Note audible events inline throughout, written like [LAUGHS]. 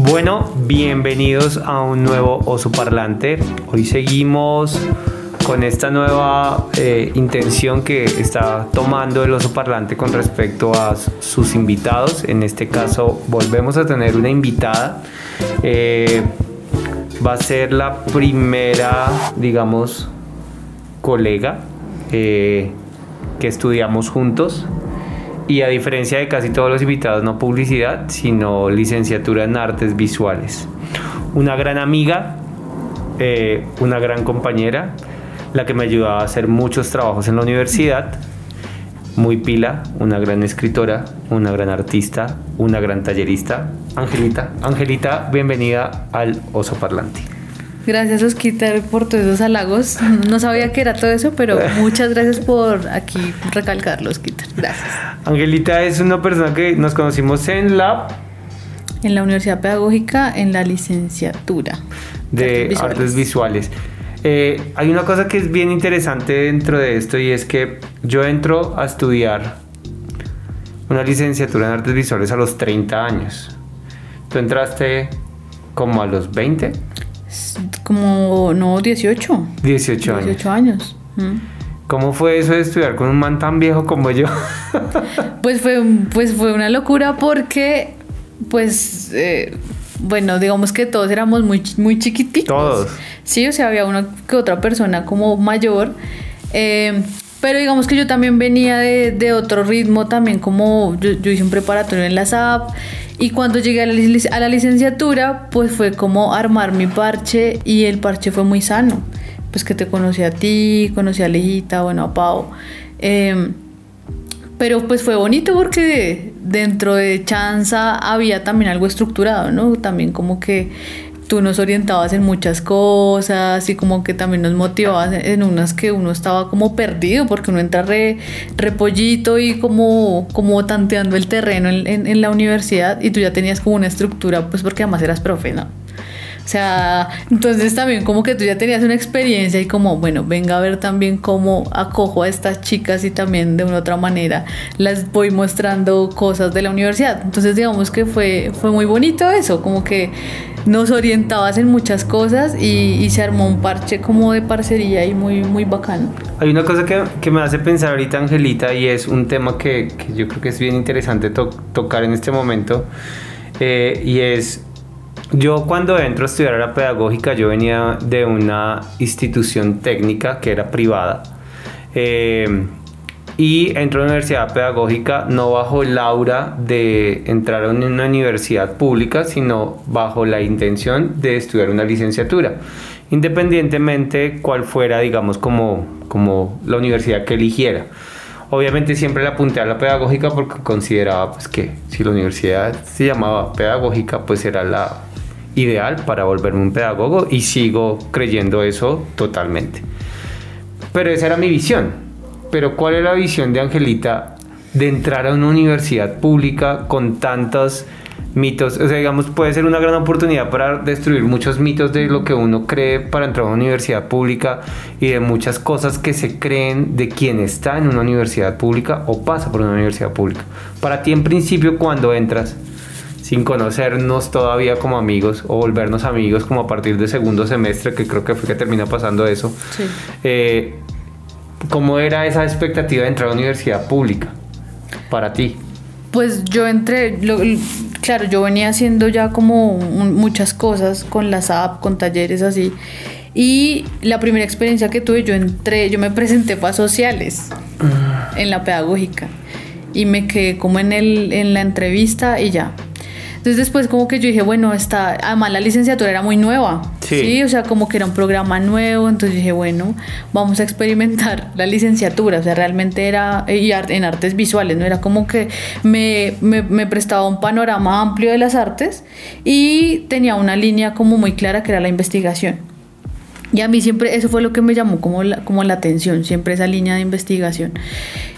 Bueno, bienvenidos a un nuevo Oso Parlante. Hoy seguimos con esta nueva eh, intención que está tomando el Oso Parlante con respecto a sus invitados. En este caso, volvemos a tener una invitada. Eh, va a ser la primera, digamos, colega eh, que estudiamos juntos y a diferencia de casi todos los invitados, no publicidad, sino licenciatura en artes visuales. Una gran amiga, eh, una gran compañera, la que me ayudaba a hacer muchos trabajos en la universidad, muy pila, una gran escritora, una gran artista, una gran tallerista, Angelita. Angelita, bienvenida al Oso Parlante. Gracias, Osquitar, por todos esos halagos. No sabía que era todo eso, pero [LAUGHS] muchas gracias por aquí recalcarlo, Osquitar. Gracias. Angelita es una persona que nos conocimos en la... En la Universidad Pedagógica, en la licenciatura. De artes visuales. Eh, hay una cosa que es bien interesante dentro de esto y es que yo entro a estudiar una licenciatura en artes visuales a los 30 años. ¿Tú entraste como a los 20? Como, no, 18. 18 años. 18 años. ¿Cómo fue eso de estudiar con un man tan viejo como yo? [LAUGHS] pues, fue, pues fue una locura porque, pues, eh, bueno, digamos que todos éramos muy, muy chiquititos. Todos. Sí, o sea, había una que otra persona como mayor. Eh, pero digamos que yo también venía de, de otro ritmo, también como yo, hice un preparatorio en la SAP y cuando llegué a la, licenciatura, pues fue como armar mi parche y el parche fue muy sano. Pues que te conocí a ti, conocí a Lejita, bueno, a Pau. Eh, pero pues fue bonito porque dentro de Chanza había también algo estructurado, ¿no? También como que tú nos orientabas en muchas cosas y como que también nos motivabas en unas que uno estaba como perdido porque uno entra re, repollito y como, como tanteando el terreno en, en, en, la universidad y tú ya tenías como una estructura pues porque además eras profe, ¿no? O sea, entonces también como que tú ya tenías una experiencia y como, bueno, venga a ver también cómo acojo a estas chicas y también de una otra manera las voy mostrando cosas de la universidad. Entonces digamos que fue, fue muy bonito eso, como que nos orientabas en muchas cosas y, se armó un parche como de parcería y muy, muy bacano. Hay una cosa que, que me hace pensar ahorita, Angelita, y es un tema que, yo creo que es bien interesante to tocar en este momento, eh, y es, yo cuando entro a estudiar a la pedagógica, yo venía de una institución técnica que era privada. Eh, y entro a la universidad pedagógica no bajo el aura de entrar a una universidad pública, sino bajo la intención de estudiar una licenciatura, independientemente cuál fuera, digamos, como, como la universidad que eligiera. Obviamente siempre la apunté a la pedagógica porque consideraba pues, que si la universidad se llamaba pedagógica, pues era la ideal para volverme un pedagogo y sigo creyendo eso totalmente. Pero esa era mi visión, pero ¿cuál es la visión de Angelita de entrar a una universidad pública con tantos mitos? O sea, digamos, puede ser una gran oportunidad para destruir muchos mitos de lo que uno cree para entrar a una universidad pública y de muchas cosas que se creen de quien está en una universidad pública o pasa por una universidad pública. Para ti, en principio, cuando entras, sin conocernos todavía como amigos o volvernos amigos como a partir del segundo semestre, que creo que fue que termina pasando eso. Sí. Eh, ¿Cómo era esa expectativa de entrar a la universidad pública para ti? Pues yo entré, lo, claro, yo venía haciendo ya como un, muchas cosas con la SAP, con talleres así. Y la primera experiencia que tuve, yo entré, yo me presenté para sociales en la pedagógica. Y me quedé como en, el, en la entrevista y ya. Entonces después como que yo dije, bueno, está, además la licenciatura era muy nueva, Sí. ¿sí? O sea, como que era un programa nuevo, entonces dije, bueno, vamos a experimentar [LAUGHS] la licenciatura, o sea, realmente era y en artes visuales, ¿no? Era como que me, me, me prestaba un panorama amplio de las artes y tenía una línea como muy clara que era la investigación. Y a mí siempre eso fue lo que me llamó como la, como la atención, siempre esa línea de investigación.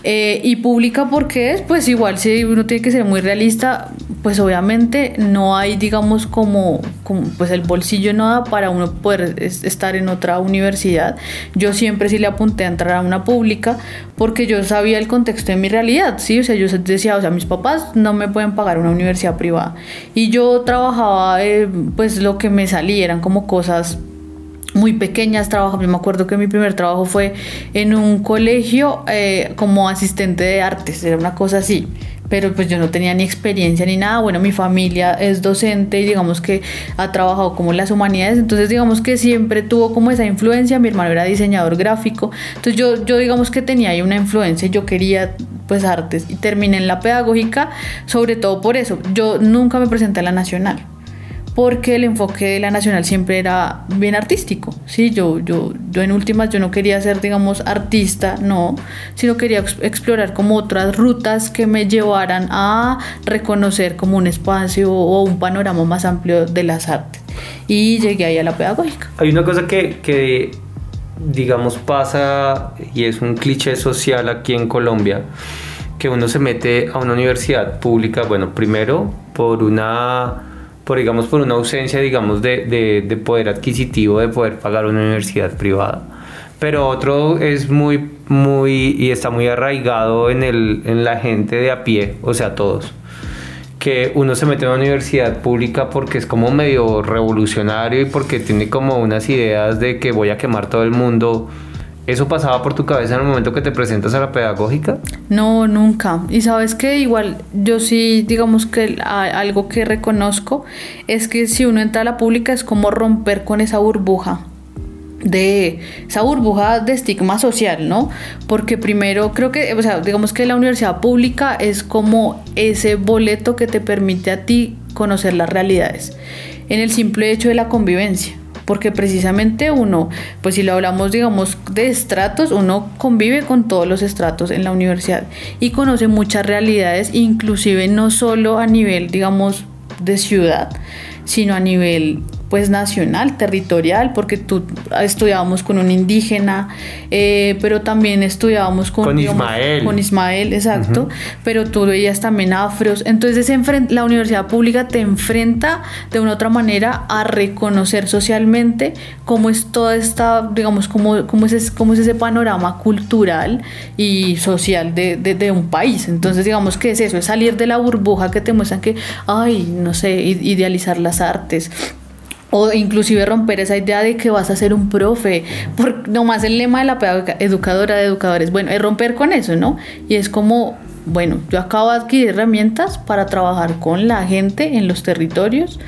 Eh, y pública porque es, pues igual si uno tiene que ser muy realista, pues obviamente no hay, digamos, como, como pues el bolsillo no da para uno poder estar en otra universidad. Yo siempre sí le apunté a entrar a una pública porque yo sabía el contexto de mi realidad, ¿sí? O sea, yo decía, o sea, mis papás no me pueden pagar una universidad privada. Y yo trabajaba, eh, pues lo que me salía eran como cosas muy pequeñas trabajos. Yo me acuerdo que mi primer trabajo fue en un colegio eh, como asistente de artes, era una cosa así. Pero pues yo no tenía ni experiencia ni nada. Bueno, mi familia es docente y digamos que ha trabajado como en las humanidades. Entonces digamos que siempre tuvo como esa influencia. Mi hermano era diseñador gráfico. Entonces yo, yo digamos que tenía ahí una influencia. Yo quería pues artes y terminé en la pedagógica sobre todo por eso. Yo nunca me presenté a la nacional porque el enfoque de la nacional siempre era bien artístico, ¿sí? Yo, yo, yo en últimas yo no quería ser, digamos, artista, no, sino quería explorar como otras rutas que me llevaran a reconocer como un espacio o un panorama más amplio de las artes. Y llegué ahí a la pedagógica. Hay una cosa que, que digamos, pasa y es un cliché social aquí en Colombia, que uno se mete a una universidad pública, bueno, primero por una por, digamos, por una ausencia, digamos, de, de, de poder adquisitivo, de poder pagar una universidad privada pero otro es muy, muy, y está muy arraigado en, el, en la gente de a pie, o sea, todos. Que uno se mete en una universidad pública porque es como medio revolucionario y porque tiene como unas ideas de que voy a quemar todo el mundo ¿Eso pasaba por tu cabeza en el momento que te presentas a la pedagógica? No, nunca. Y sabes que igual yo sí, digamos que algo que reconozco es que si uno entra a la pública es como romper con esa burbuja de esa burbuja de estigma social, ¿no? Porque primero creo que, o sea, digamos que la universidad pública es como ese boleto que te permite a ti conocer las realidades en el simple hecho de la convivencia porque precisamente uno, pues si lo hablamos digamos de estratos, uno convive con todos los estratos en la universidad y conoce muchas realidades, inclusive no solo a nivel digamos de ciudad, sino a nivel pues nacional, territorial, porque tú estudiábamos con un indígena, eh, pero también estudiábamos con, con Ismael. Con Ismael, exacto, pero tú veías también afros. Entonces la universidad pública te enfrenta de una otra manera a reconocer socialmente cómo es toda esta, digamos, cómo, cómo, es, cómo es ese panorama cultural y social de, de un país. Entonces digamos que es eso, es salir de la burbuja que te muestran que, ay, no sé, idealizar las artes o inclusive romper esa idea de que vas a ser un profe, por nomás el lema de la educadora de educadores, bueno, es romper con eso, ¿no? Y es como, bueno, yo acabo de adquirir herramientas para trabajar con la gente en los territorios,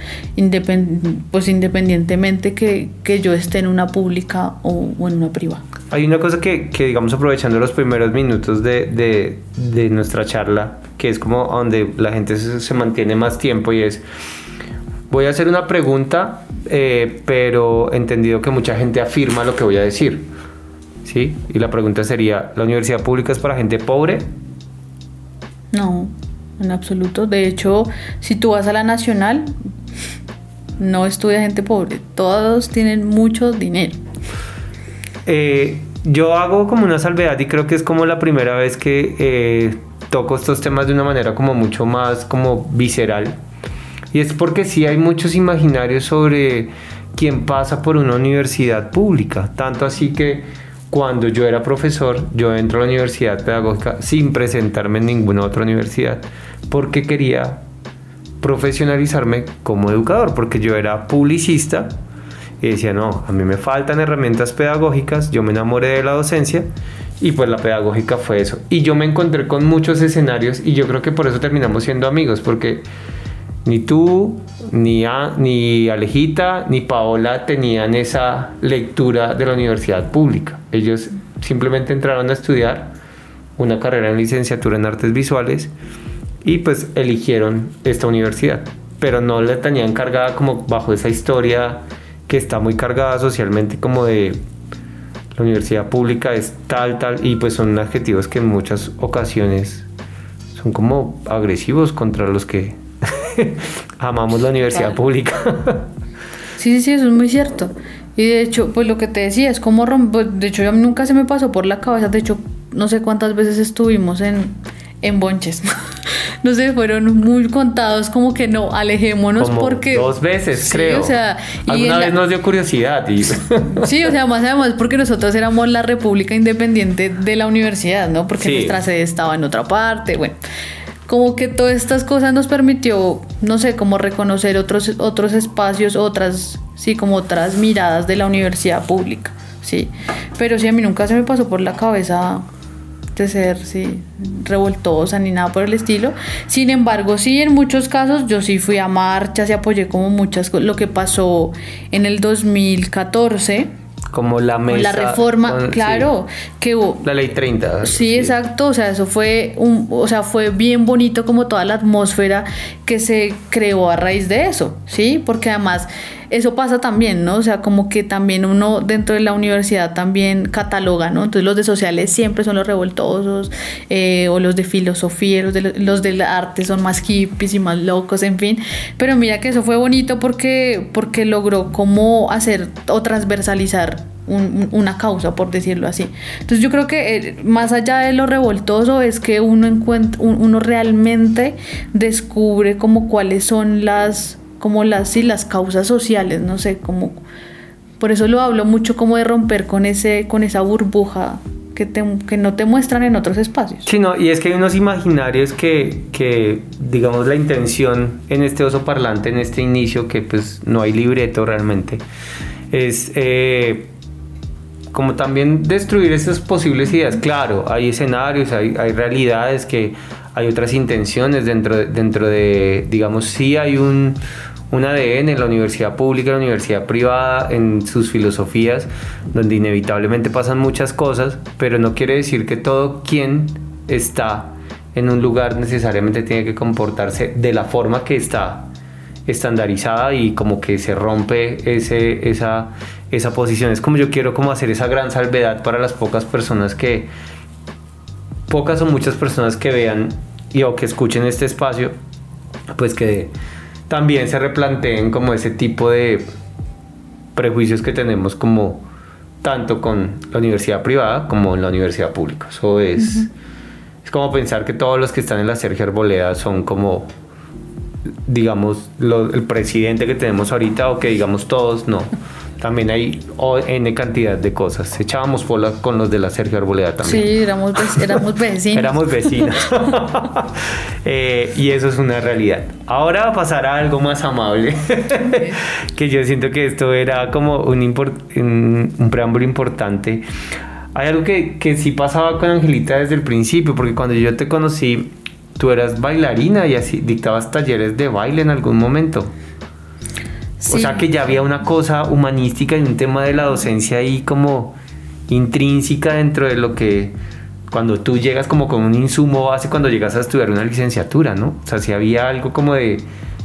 pues independientemente que, que yo esté en una pública o, en una privada. Hay una cosa que, que, digamos, aprovechando los primeros minutos de, de, de, nuestra charla, que es como donde la gente se, se mantiene más tiempo y es Voy a hacer una pregunta, eh, pero entendido que mucha gente afirma lo que voy a decir. ¿Sí? Y la pregunta sería, ¿la universidad pública es para gente pobre? No, en absoluto. De hecho, si tú vas a la nacional, no estudia gente pobre. Todos tienen mucho dinero. Eh, yo hago como una salvedad y creo que es como la primera vez que eh, toco estos temas de una manera como mucho más como visceral y es porque sí hay muchos imaginarios sobre quién pasa por una universidad pública. Tanto así que cuando yo era profesor, yo entro a la universidad pedagógica sin presentarme en ninguna otra universidad, porque quería profesionalizarme como educador, porque yo era publicista y decía, no, a mí me faltan herramientas pedagógicas, yo me enamoré de la docencia y pues la pedagógica fue eso. Y yo me encontré con muchos escenarios y yo creo que por eso terminamos siendo amigos, porque ni tú, ni, ni Alejita, ni Paola tenían esa lectura de la universidad pública. Ellos simplemente entraron a estudiar una carrera en licenciatura en artes visuales y pues eligieron esta universidad. Pero no la tenían cargada como bajo esa historia que está muy cargada socialmente como de la universidad pública es tal, tal, y pues son adjetivos que en muchas ocasiones son como agresivos contra los que [LAUGHS] amamos la universidad pública. [LAUGHS] sí, sí, sí, eso es muy cierto. Y de hecho, pues lo que te decía es como romper, de hecho a mí nunca se me pasó por la cabeza, de hecho no sé cuántas veces estuvimos en, en bonches. [LAUGHS] no sé, fueron muy contados como que no, alejémonos Como porque... dos veces, Sí, creo. o sea, Alguna la- vez nos dio curiosidad y Sí, o sea, más además porque nosotros éramos la república independiente de la universidad, ¿no? Porque Sí. nuestra sede estaba en otra parte, bueno. Como que todas estas cosas nos permitió, no sé, como reconocer otros, otros espacios, otras, sí, como otras miradas de la universidad pública, sí. Pero sí, a mí nunca se me pasó por la cabeza de ser, sí, revoltosa ni nada por el estilo. Sin embargo, sí, en muchos casos yo sí fui a marchas y apoyé como muchas cosas. Lo que pasó en el 2014 como la mesa. con la reforma, con- claro, que sí, la ley 30. Sí, exacto, o sea, eso fue un, o sea, fue bien bonito como toda la atmósfera que se creó a raíz de eso, ¿sí? Porque además eso pasa también, ¿no? O sea, como que también uno dentro de la universidad también cataloga, ¿no? Entonces los de sociales siempre son los revoltosos, eh, o los de filosofía, los de, los de arte son más hippies y más locos, en fin. Pero mira que eso fue bonito porque, porque logró como hacer o transversalizar un- un- una causa, por decirlo así. Entonces yo creo que eh, más allá de lo revoltoso es que uno encuentra, un- uno realmente descubre como cuáles son las, como las, sí, las causas sociales, no sé, como, por eso lo hablo mucho como de romper con ese, con esa burbuja que, te- que no te muestran en otros espacios. Sí, no, y es que hay unos imaginarios que, que, digamos, la intención en este oso parlante, en este inicio, que pues no hay libreto realmente, es eh, como también destruir esas posibles ideas. Claro, hay escenarios, hay, hay realidades que hay otras intenciones dentro de, dentro de digamos, sí hay un, un ADN en la universidad pública, en la universidad privada, en sus filosofías, donde inevitablemente pasan muchas cosas, pero no quiere decir que todo quien está en un lugar necesariamente tiene que comportarse de la forma que está estandarizada y como que se rompe ese, esa, esa posición. Es como yo quiero como hacer esa gran salvedad para las pocas personas que, pocas o muchas personas que vean y o que escuchen este espacio, pues que también se replanteen como ese tipo de prejuicios que tenemos como tanto con la universidad privada como en la universidad pública. Eso es, es como pensar que todos los que están en la Sergio Arboleda son como digamos, lo- el presidente que tenemos ahorita o que digamos todos, no. También hay N cantidad de cosas. Echábamos bola con los de la Sergio Arboleda también. Sí, éramos, éramos vecinos. Éramos vecinos. [LAUGHS] Eh, y eso es una realidad. Ahora va a pasar a algo más amable. [LAUGHS] que yo siento que esto era como un, un, un preámbulo importante. Hay algo que, que sí pasaba con Angelita desde el principio, porque cuando yo te conocí, tú eras bailarina y así dictabas talleres de baile en algún momento. O sea que ya había una cosa humanística y un tema de la docencia ahí como intrínseca dentro de lo que cuando tú llegas como con un insumo base cuando llegas a estudiar una licenciatura, ¿no? O sea, si había algo como de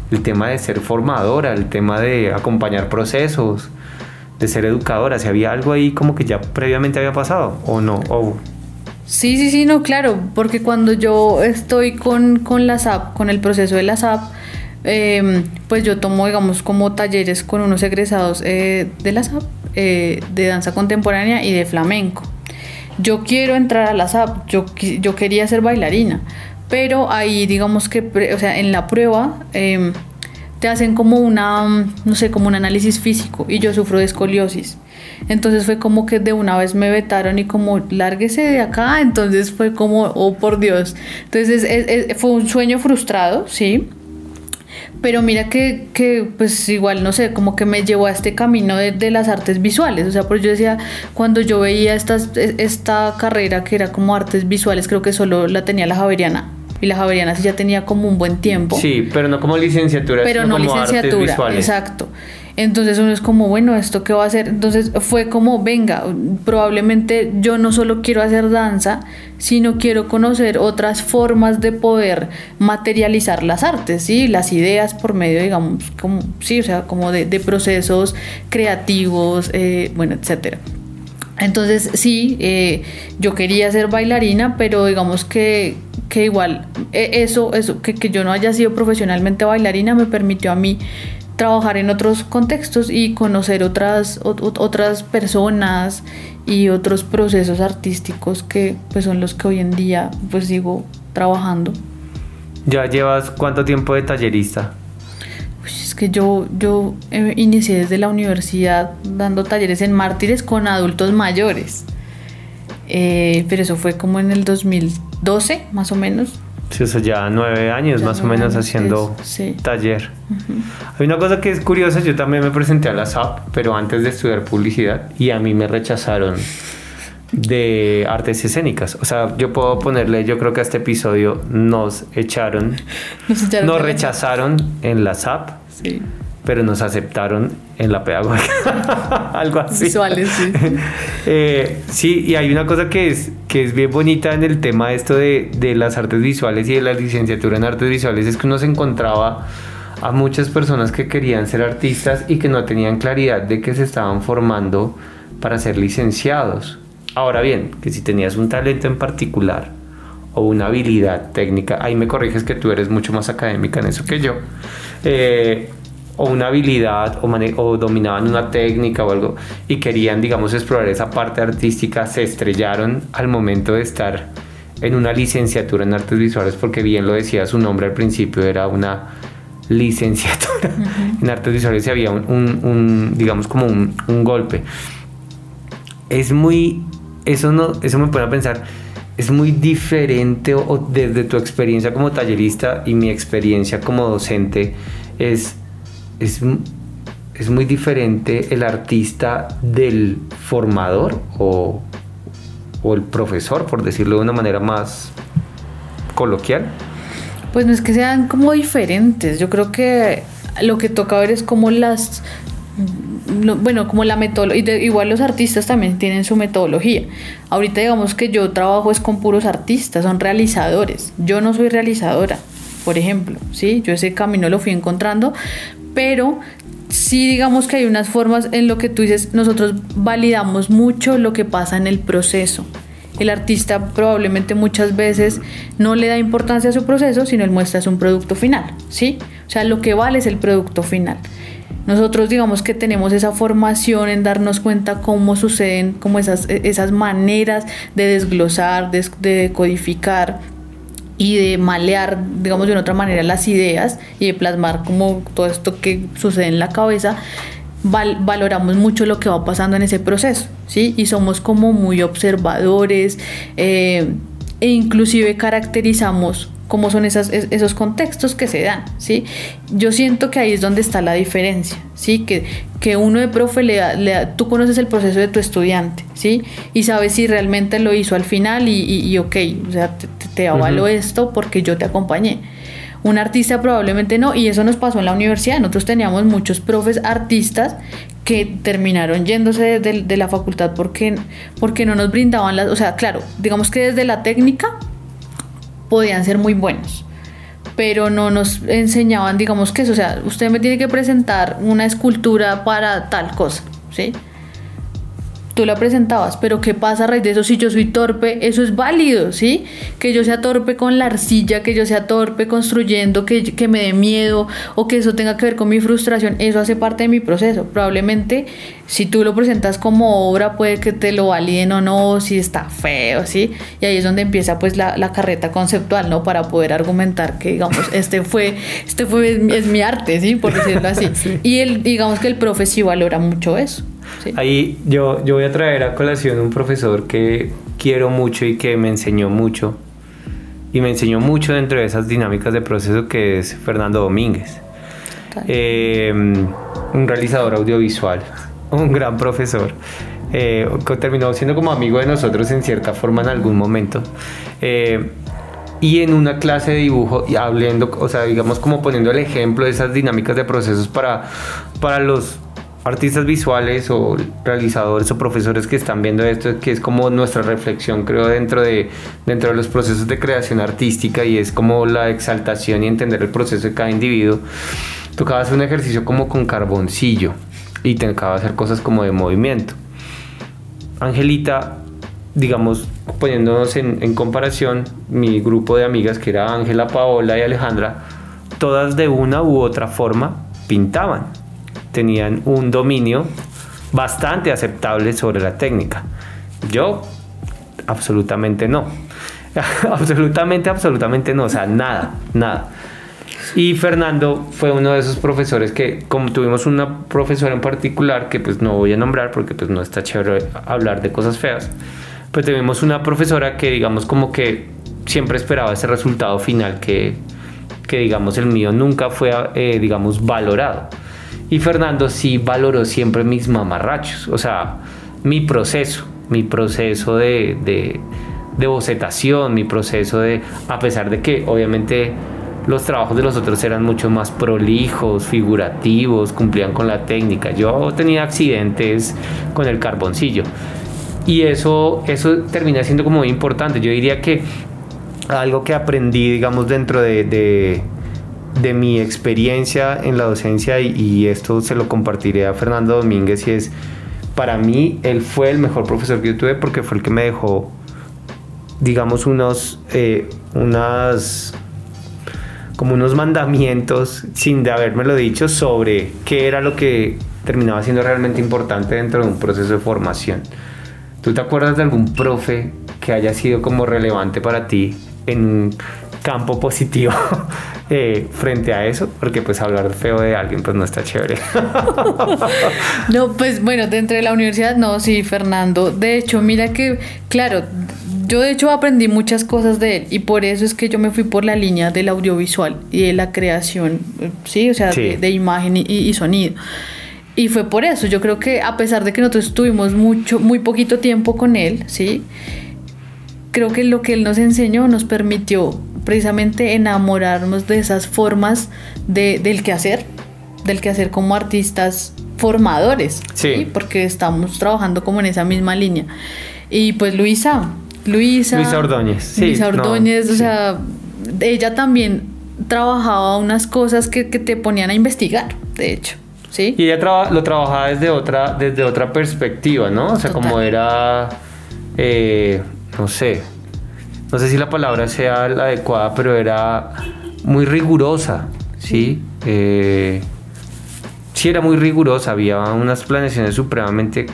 el tema de ser formadora, el tema de acompañar procesos, de ser educadora, si había algo ahí como que ya previamente había pasado o no, o Sí, sí, sí, no, claro, porque cuando yo estoy con, con la SAP, con el proceso de la SAP, eh, pues yo tomo, digamos, como talleres con unos egresados eh, de la SAP, eh, de danza contemporánea y de flamenco. Yo quiero entrar a la SAP, yo, yo quería ser bailarina, pero ahí, digamos que, o sea, en la prueba... eh, te hacen como una, no sé, como un análisis físico y yo sufro de escoliosis. Entonces fue como que de una vez me vetaron y como, lárguese de acá. Entonces fue como, oh por Dios. Entonces es- es- fue un sueño frustrado, sí. Pero mira que, que, pues igual, no sé, como que me llevó a este camino de, de las artes visuales. O sea, pues yo decía, cuando yo veía estas, e- esta carrera que era como artes visuales, creo que solo la tenía la Javeriana. Y la Javeriana sí ya tenía como un buen tiempo sí, pero no como licenciatura, pero sino no como artes licenciatura, visuales. exacto. Entonces uno es como, bueno, ¿esto qué va a hacer? Entonces fue como, venga, probablemente yo no solo quiero hacer danza, sino quiero conocer otras formas de poder materializar las artes, ¿sí? Las ideas por medio, digamos, como, sí, o sea, como de, procesos creativos, eh, bueno, etcétera. Entonces sí, eh, yo quería ser bailarina, pero digamos que, que igual eh, eso, eso que, que yo no haya sido profesionalmente bailarina me permitió a mí trabajar en otros contextos y conocer otras, otras personas y otros procesos artísticos que pues son los que hoy en día pues sigo trabajando. ¿Ya llevas cuánto tiempo de tallerista? Pues es que yo, yo eh, inicié desde la universidad dando talleres en mártires con adultos mayores. Eh, pero eso fue como en el 2012, más o menos. Sí, o sea, ya nueve años más o menos haciendo taller. Hay una cosa que es curiosa, yo también me presenté a la SAP, pero antes de estudiar publicidad, y a mí me rechazaron de artes escénicas. O sea, yo puedo ponerle, yo creo que a este episodio nos echaron, [LAUGHS] nos, echaron nos rechazaron en la SAP. Sí pero nos aceptaron en la pedagogía. [LAUGHS] Algo así. Visuales, sí. [LAUGHS] Eh, sí, y hay una cosa que es, que es bien bonita en el tema esto de, de las artes visuales y de la licenciatura en artes visuales, es que uno se encontraba a muchas personas que querían ser artistas y que no tenían claridad de que se estaban formando para ser licenciados. Ahora bien, que si tenías un talento en particular o una habilidad técnica, ahí me corriges que tú eres mucho más académica en eso que yo. Eh, o una habilidad o, o, dominaban una técnica o algo y querían, digamos, explorar esa parte artística, se estrellaron al momento de estar en una licenciatura en artes visuales, porque bien lo decía su nombre al principio, era una licenciatura [LAUGHS] en artes visuales y había un, digamos, como un, golpe. Es muy, eso, no, eso me pone a pensar, es muy diferente o desde tu experiencia como tallerista y mi experiencia como docente, es es, es muy diferente el artista del formador o, o el profesor, por decirlo de una manera más coloquial. Pues no es que sean como diferentes, yo creo que lo que toca ver es como las bueno, como la metodología, igual los artistas también tienen su metodología. Ahorita digamos que yo trabajo es con puros artistas, son realizadores. Yo no soy realizadora, por ejemplo, ¿sí? Yo ese camino lo fui encontrando, pero sí digamos que hay unas formas en lo que tú dices, nosotros validamos mucho lo que pasa en el proceso. El artista probablemente muchas veces no le da importancia a su proceso, sino él muestra es un producto final, ¿sí? O sea, lo que vale es el producto final. Nosotros digamos que tenemos esa formación en darnos cuenta cómo suceden como esas, esas maneras de desglosar, de, de codificar, y de malear, digamos de una otra manera, las ideas y de plasmar como todo esto que sucede en la cabeza, valoramos mucho lo que va pasando en ese proceso, ¿sí? Y somos como muy observadores eh, e inclusive caracterizamos cómo son esas, esos contextos que se dan, ¿sí? Yo siento que ahí es donde está la diferencia, ¿sí? Que, que uno de profe, le da, tú conoces el proceso de tu estudiante, ¿sí? Y sabes si realmente lo hizo al final y, y, ok, o sea, te, te avalo esto porque yo te acompañé. Un artista probablemente no, y eso nos pasó en la universidad. Nosotros teníamos muchos profes artistas que terminaron yéndose de, de la facultad porque, porque no nos brindaban las, o sea, claro, digamos que desde la técnica podían ser muy buenos, pero no nos enseñaban, digamos que eso, o sea, usted me tiene que presentar una escultura para tal cosa, ¿sí? Tú la presentabas, pero ¿qué pasa a raíz de eso si yo soy torpe? Eso es válido, ¿sí? Que yo sea torpe con la arcilla, que yo sea torpe construyendo, que, que me dé miedo o que eso tenga que ver con mi frustración, eso hace parte de mi proceso. Probablemente si tú lo presentas como obra puede que te lo validen o no, si está feo, ¿sí? Y ahí es donde empieza pues la, la carreta conceptual, ¿no? Para poder argumentar que, digamos, [LAUGHS] este fue, este fue, es mi arte, ¿sí? Por decirlo así. [LAUGHS] Y el, digamos que el profe sí valora mucho eso. Ahí yo, yo voy a traer a colación un profesor que quiero mucho y que me enseñó mucho. Y me enseñó mucho dentro de esas dinámicas de proceso que es Fernando Domínguez. Em, un realizador audiovisual, un gran profesor. Eh, que terminó siendo como amigo de nosotros en cierta forma en algún momento. Eh, y en una clase de dibujo y hablando, o sea, digamos como poniendo el ejemplo de esas dinámicas de procesos para, para los artistas visuales o realizadores o profesores que están viendo esto, que es como nuestra reflexión, creo, dentro de, dentro de los procesos de creación artística y es como la exaltación y entender el proceso de cada individuo. Tocaba hacer un ejercicio como con carboncillo y tocaba hacer cosas como de movimiento. Angelita, digamos, poniéndonos en, en comparación, mi grupo de amigas, que era Ángela, Paola y Alejandra, todas de una u otra forma pintaban. Tenían un dominio bastante aceptable sobre la técnica. Yo, absolutamente no. [LAUGHS] absolutamente, absolutamente no. O sea, nada, nada. Y Fernando fue uno de esos profesores que, como tuvimos una profesora en particular, que pues no voy a nombrar porque pues no está chévere hablar de cosas feas, pues tuvimos una profesora que digamos como que siempre esperaba ese resultado final que, que digamos el mío nunca fue, eh, digamos, valorado. Y Fernando sí valoró siempre mis mamarrachos, o sea, mi proceso, mi proceso de, de, de bocetación, mi proceso de, a pesar de que obviamente los trabajos de los otros eran mucho más prolijos, figurativos, cumplían con la técnica. Yo tenía accidentes con el carboncillo. Y eso, eso termina siendo como muy importante. Yo diría que algo que aprendí, digamos, dentro de, de, mi experiencia en la docencia, y, esto se lo compartiré a Fernando Domínguez, y es, para mí, él fue el mejor profesor que tuve porque fue el que me dejó, digamos, unos, eh, unas como unos mandamientos sin de lo dicho sobre qué era lo que terminaba siendo realmente importante dentro de un proceso de formación. ¿Tú te acuerdas de algún profe que haya sido como relevante para ti en campo positivo [LAUGHS] eh, frente a eso? Porque pues hablar feo de alguien pues no está chévere. [LAUGHS] no, pues bueno, dentro de la universidad no, sí, Fernando. De hecho, mira que, claro, yo de hecho aprendí muchas cosas de él y por eso es que yo me fui por la línea del audiovisual y de la creación, sí, o sea, De, imagen y, sonido. Y fue por eso, yo creo que a pesar de que nosotros estuvimos mucho, muy poquito tiempo con él, sí, creo que lo que él nos enseñó nos permitió precisamente enamorarnos de esas formas de, del quehacer, del quehacer como artistas formadores, ¿sí? porque estamos trabajando como en esa misma línea. Y pues Luisa, Luisa. Luisa Ordóñez. Luisa Ordóñez, o sea, ella también trabajaba unas cosas que, te ponían a investigar, de hecho. ¿sí? Y ella lo trabajaba desde otra, desde otra perspectiva, ¿no? O sea, como era, eh, no sé, no sé si la palabra sea la adecuada, pero era muy rigurosa, ¿sí? Eh, sí, era muy rigurosa, había unas planeaciones supremamente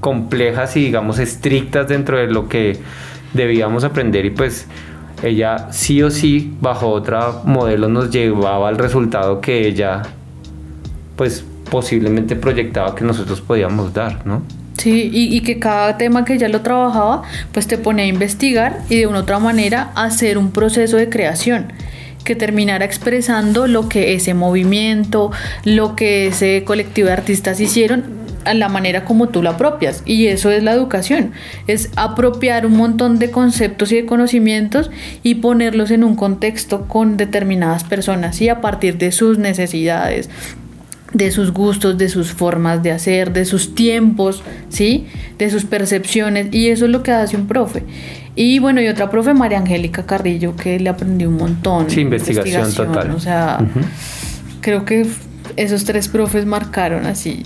complejas y digamos estrictas dentro de lo que debíamos aprender y pues ella sí o sí bajo otro modelo nos llevaba al resultado que ella pues posiblemente proyectaba que nosotros podíamos dar, ¿no? Sí, y, y, que cada tema que ella lo trabajaba, pues te pone a investigar y de una otra manera hacer un proceso de creación que terminara expresando lo que ese movimiento, lo que ese colectivo de artistas hicieron a la manera como tú la apropias. Y eso es la educación, es apropiar un montón de conceptos y de conocimientos y ponerlos en un contexto con determinadas personas y a partir de sus necesidades, de sus gustos, de sus formas de hacer, de sus tiempos, ¿sí? De sus percepciones y eso es lo que hace un profe. Y bueno, y otra profe, María Angélica Carrillo, que le aprendí un montón. Sí, investigación, total. O sea, creo que esos tres profes marcaron así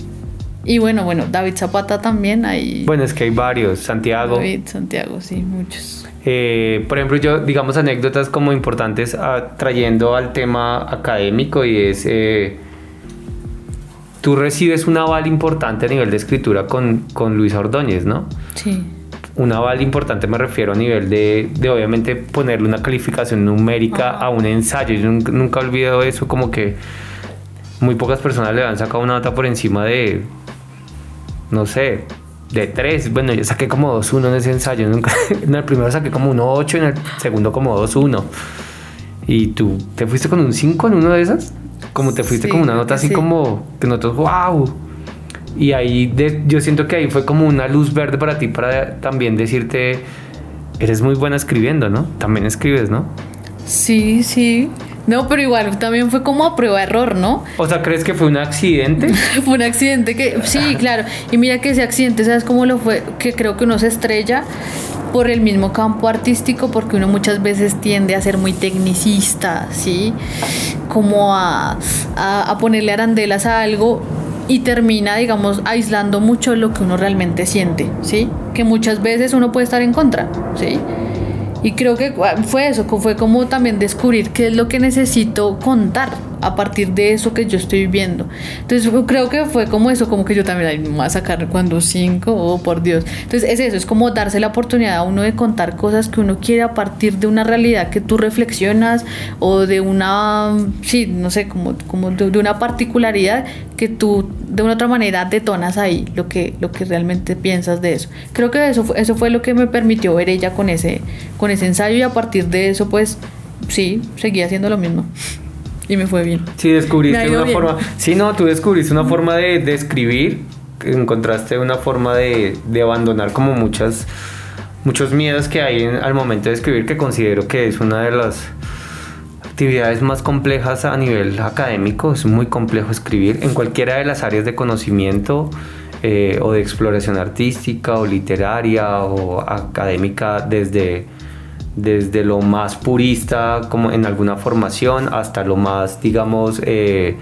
y bueno, bueno, David Zapata también hay. Bueno, es que hay varios. Santiago. David, Santiago, sí, muchos. Eh, por ejemplo, yo, digamos, anécdotas como importantes ah, trayendo al tema académico y es. Eh, tú recibes un aval importante a nivel de escritura con, con Luisa Ordóñez, ¿no? Sí. Un aval importante me refiero a nivel de, de obviamente, ponerle una calificación numérica a un ensayo. Yo nunca, nunca olvido eso, como que muy pocas personas le han sacado una nota por encima de no sé, de tres. Bueno, yo saqué como 2-1 en ese ensayo. [LAUGHS] en el primero saqué como 1-8, en el segundo como 2-1. ¿Y tú te fuiste con un 5 en uno de esas? Como te fuiste con una nota así como que nosotros, wow. Y ahí yo siento que ahí fue como una luz verde para ti, para también decirte, eres muy buena escribiendo, ¿no? También escribes, ¿no? Sí, sí. No, pero igual también fue como a prueba error, ¿no? O sea, ¿crees que fue un accidente? [LAUGHS] fue un accidente que, sí, [LAUGHS] claro. Y mira que ese accidente, ¿sabes cómo lo fue? Que creo que uno se estrella por el mismo campo artístico, porque uno muchas veces tiende a ser muy tecnicista, ¿sí? Como a, a, ponerle arandelas a algo y termina, digamos, aislando mucho lo que uno realmente siente, ¿sí? Que muchas veces uno puede estar en contra, ¿sí? Y creo que fue eso, fue como también descubrir qué es lo que necesito contar. A partir de eso que yo estoy viviendo. Entonces creo que fue como eso, como que yo también me voy a sacar cuando cinco, oh por Dios. Entonces es eso, es como darse la oportunidad a uno de contar cosas que uno quiere a partir de una realidad que tú reflexionas o de una, sí, no sé, como, como de, una particularidad que tú de una otra manera detonas ahí lo que, lo que realmente piensas de eso. Creo que eso, eso fue lo que me permitió ver ella con ese, con ese ensayo y a partir de eso pues sí, seguí haciendo lo mismo y me fue bien. Sí, descubriste una bien. forma. Sí, no, tú descubriste una forma de, de escribir. Encontraste una forma de, de abandonar como muchas muchos miedos que hay en- al momento de escribir que considero que es una de las actividades más complejas a nivel académico. Es muy complejo escribir en cualquiera de las áreas de conocimiento eh, o de exploración artística o literaria o académica desde desde lo más purista como en alguna formación hasta lo más digamos eh,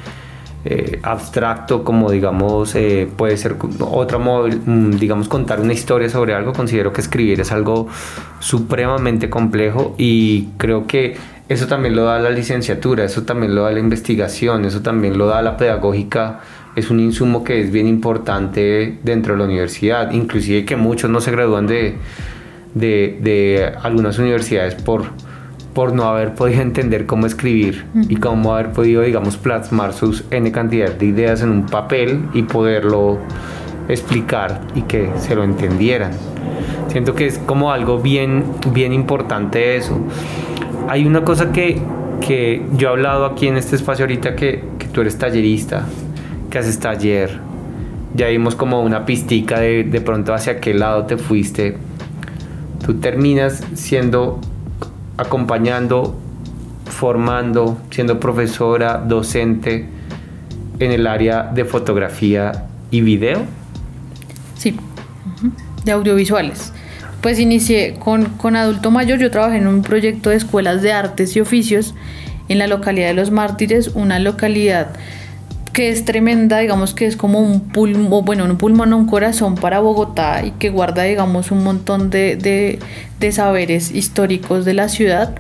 eh, abstracto como digamos eh, puede ser otra modo mm, digamos contar una historia sobre algo. Considero que escribir es algo supremamente complejo y creo que eso también lo da la licenciatura eso también lo da la investigación eso también lo da la pedagógica. Es un insumo que es bien importante dentro de la universidad inclusive que muchos no se gradúan de de, de algunas universidades por, por no haber [LAUGHS] podido entender cómo escribir y cómo haber podido, digamos, plasmar sus N cantidad de ideas en un papel y poderlo explicar y que se lo entendieran. Siento que es como algo bien, bien importante eso. Hay una cosa que, que yo he hablado aquí en este espacio ahorita que, que tú eres tallerista, que haces taller. Ya vimos como una pistica de, de pronto hacia qué lado te fuiste tú terminas siendo acompañando, formando, siendo profesora, docente en el área de fotografía y video. Sí, de audiovisuales. Pues inicié con, con adulto mayor, yo trabajé en un proyecto de escuelas de artes y oficios en la localidad de Los Mártires, una localidad que es tremenda, digamos que es como un pulmón, bueno, un pulmón un corazón para Bogotá y que guarda, digamos, un montón de, de- saberes históricos de la ciudad,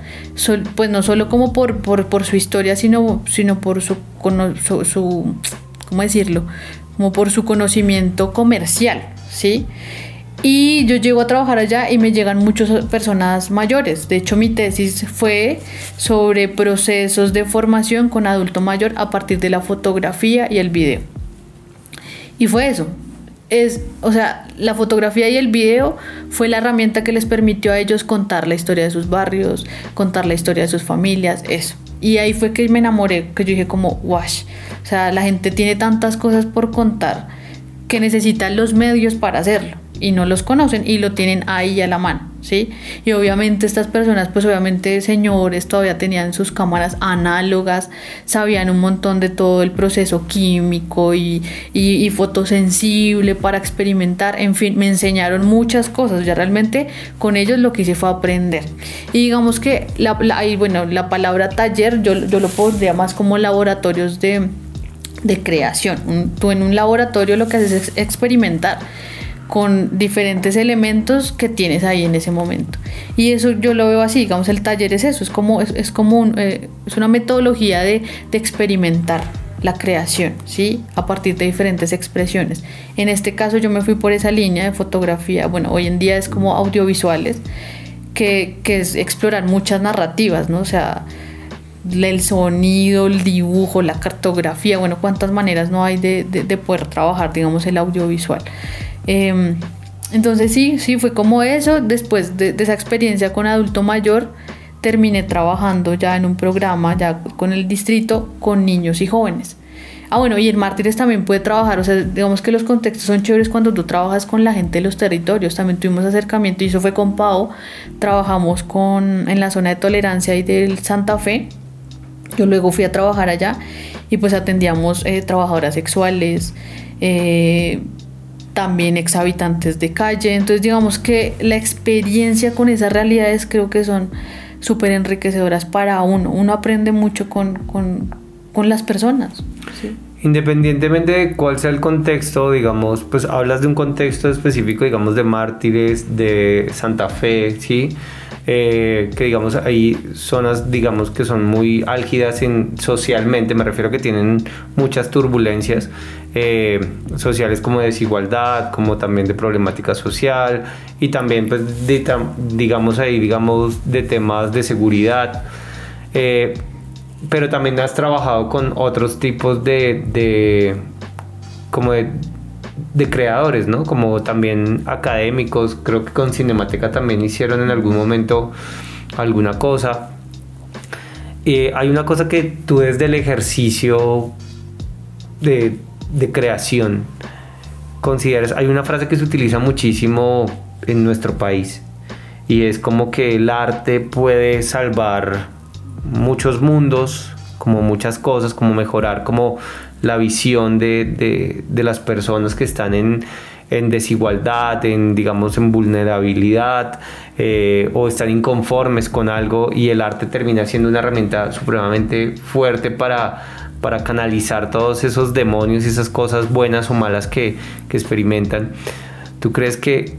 pues no solo como por, por, su historia, sino, sino por su, su- ¿cómo decirlo? Como por su conocimiento comercial, ¿sí? Y yo llego a trabajar allá y me llegan muchas personas mayores. De hecho, mi tesis fue sobre procesos de formación con adulto mayor a partir de la fotografía y el video. Y fue eso. Es, o sea, la fotografía y el video fue la herramienta que les permitió a ellos contar la historia de sus barrios, contar la historia de sus familias, eso. Y ahí fue que me enamoré, que yo dije como, wash, o sea, la gente tiene tantas cosas por contar que necesitan los medios para hacerlo y no los conocen y lo tienen ahí a la mano, ¿sí? Y obviamente estas personas, pues obviamente señores, todavía tenían sus cámaras análogas, sabían un montón de todo el proceso químico y, y, y fotosensible para experimentar, en fin, me enseñaron muchas cosas, ya realmente con ellos lo que hice fue aprender. Y digamos que, la, la- ahí, bueno, la palabra taller yo, yo lo pondría más como laboratorios de de creación. Tú en un laboratorio lo que haces es experimentar con diferentes elementos que tienes ahí en ese momento. Y eso yo lo veo así, digamos, el taller es eso, es como, es, es como un, eh, es una metodología de, de experimentar la creación, ¿sí? A partir de diferentes expresiones. En este caso yo me fui por esa línea de fotografía, bueno, hoy en día es como audiovisuales, que, que es explorar muchas narrativas, ¿no? O sea, el sonido, el dibujo, la cartografía, bueno, cuántas maneras no hay de, de- de poder trabajar, digamos, el audiovisual. Eh, entonces sí, sí, fue como eso. Después de, de esa experiencia con adulto mayor, terminé trabajando ya en un programa, ya con el distrito, con niños y jóvenes. Ah, bueno, y en Mártires también puede trabajar, o sea, digamos que los contextos son chéveres cuando tú trabajas con la gente de los territorios. También tuvimos acercamiento y eso fue con Pau. Trabajamos con, en la zona de tolerancia y del Santa Fe. Yo luego fui a trabajar allá y pues atendíamos eh, trabajadoras sexuales, eh, también exhabitantes de calle. Entonces digamos que la experiencia con esas realidades creo que son súper enriquecedoras para uno. Uno aprende mucho con, con, con las personas. ¿sí? Independientemente de cuál sea el contexto, digamos, pues hablas de un contexto específico, digamos, de mártires, de Santa Fe, ¿sí? eh, que digamos hay zonas digamos que son muy álgidas en, socialmente, me refiero a que tienen muchas turbulencias eh, sociales como desigualdad, como también de problemática social y también pues de, digamos ahí digamos de temas de seguridad. Eh, pero también has trabajado con otros tipos de, de como de de creadores, ¿no? Como también académicos, creo que con Cinemateca también hicieron en algún momento alguna cosa. Eh, hay una cosa que tú desde el ejercicio de, de creación consideras, hay una frase que se utiliza muchísimo en nuestro país y es como que el arte puede salvar muchos mundos, como muchas cosas, como mejorar como la visión de, las personas que están en, desigualdad, en digamos en vulnerabilidad eh, o están inconformes con algo y el arte termina siendo una herramienta supremamente fuerte para, para canalizar todos esos demonios y esas cosas buenas o malas que, que experimentan. ¿Tú crees que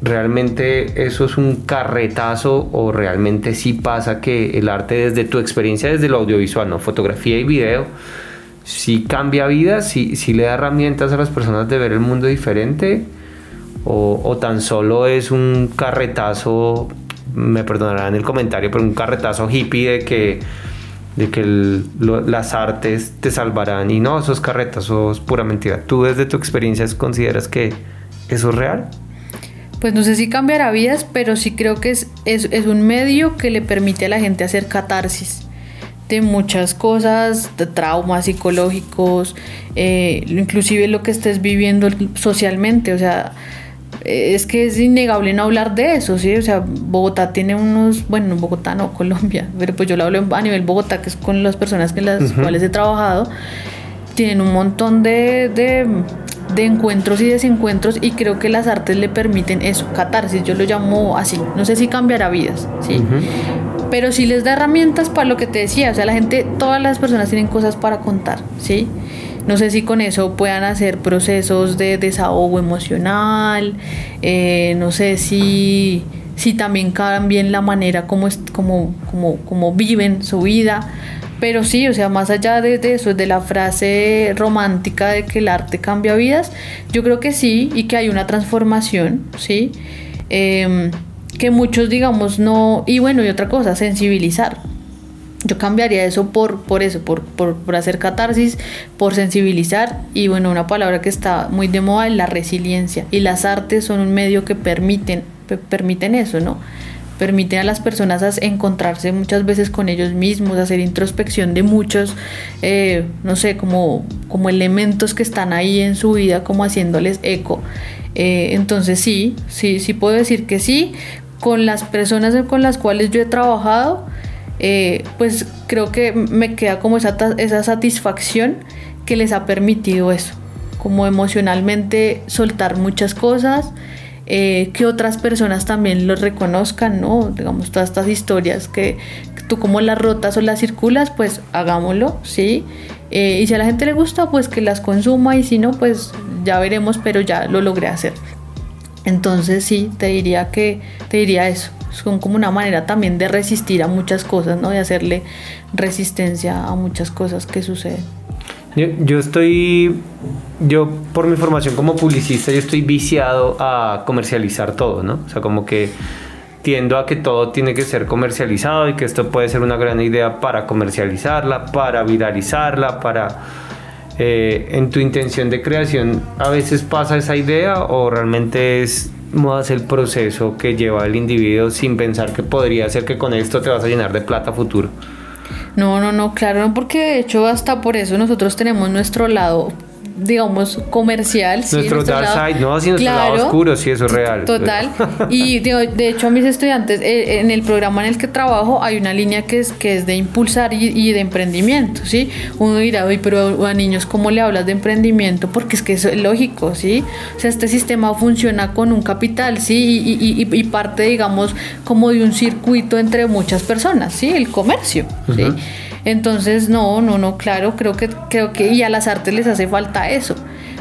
realmente eso es un carretazo o realmente sí pasa que el arte desde tu experiencia desde lo audiovisual, ¿no? fotografía y video, si cambia vidas, si, si le da herramientas a las personas de ver el mundo diferente o, tan solo es un carretazo, me perdonarán el comentario, pero un carretazo hippie de que, de que las artes te salvarán y no, esos carretazos pura mentira. ¿Tú desde tu experiencia consideras que eso es real? Pues no sé si cambiará vidas, pero sí creo que es, es, es un medio que le permite a la gente hacer catarsis muchas cosas, de traumas psicológicos, eh, inclusive lo que estés viviendo socialmente, o sea, es que es innegable no hablar de eso, ¿sí? O sea, Bogotá tiene unos, bueno, Bogotá no, [LAUGHS] Colombia, pero pues yo lo hablo a nivel Bogotá, que es con las personas con las cuales he trabajado, tienen un montón de, de, de, encuentros y desencuentros y creo que las artes le permiten eso, catarsis, yo lo llamo así, no sé si cambiará vidas, ¿sí? pero sí les da herramientas para lo que te decía, o sea, la gente, todas las personas tienen cosas para contar, ¿sí? No sé si con eso puedan hacer procesos de desahogo emocional, eh, no sé si, si también cambien la manera como, como, como, como viven su vida, pero sí, o sea, más allá de, eso, de la frase romántica de que el arte cambia vidas, yo creo que sí y que hay una transformación, ¿sí? Eh, que muchos digamos no, y bueno, y otra cosa, sensibilizar. Yo cambiaría eso por, por eso, por, por, hacer catarsis, por sensibilizar y bueno, una palabra que está muy de moda es la resiliencia y las artes son un medio que permiten, permiten eso, ¿no? Permiten a las personas encontrarse muchas veces con ellos mismos, hacer introspección de muchos, eh, no sé, como, como elementos que están ahí en su vida, como haciéndoles eco. Eh, entonces sí, sí, sí puedo decir que sí, con las personas con las cuales yo he trabajado, eh, pues creo que me queda como esa, esa satisfacción que les ha permitido eso, como emocionalmente soltar muchas cosas, eh, que otras personas también lo reconozcan, ¿no? Digamos, todas estas historias que, tú como las rotas o las circulas, pues hagámoslo, ¿sí? Eh, y si a la gente le gusta, pues que las consuma y si no, pues ya veremos, pero ya lo logré hacer. Entonces sí, te diría que te diría eso. Son como una manera también de resistir a muchas cosas, ¿no? De hacerle resistencia a muchas cosas que suceden. Yo, estoy, yo por mi formación como publicista, yo estoy viciado a comercializar todo, ¿no? O sea, como que tiendo a que todo tiene que ser comercializado y que esto puede ser una gran idea para comercializarla, para viralizarla, para eh, en tu intención de creación a veces pasa esa idea o realmente es más el proceso que lleva el individuo sin pensar que podría ser que con esto te vas a llenar de plata futuro. No, no, no, claro, no, porque de hecho hasta por eso nosotros tenemos nuestro lado digamos, comercial. Nuestro, dark side, no, así nuestro lado oscuro, sí, eso es real. Total. y de hecho, a mis estudiantes, eh, en el programa en el que trabajo, hay una línea que es, que es de impulsar y, de emprendimiento, ¿sí? Uno dirá, oye, pero a niños, ¿cómo le hablas de emprendimiento? Porque es que eso es lógico, ¿sí? O sea, este sistema funciona con un capital, ¿sí? Y, y, parte, digamos, como de un circuito entre muchas personas, ¿sí? El comercio, ¿sí? Entonces, no, no, no, claro, creo que, creo que y a las artes les hace falta eso.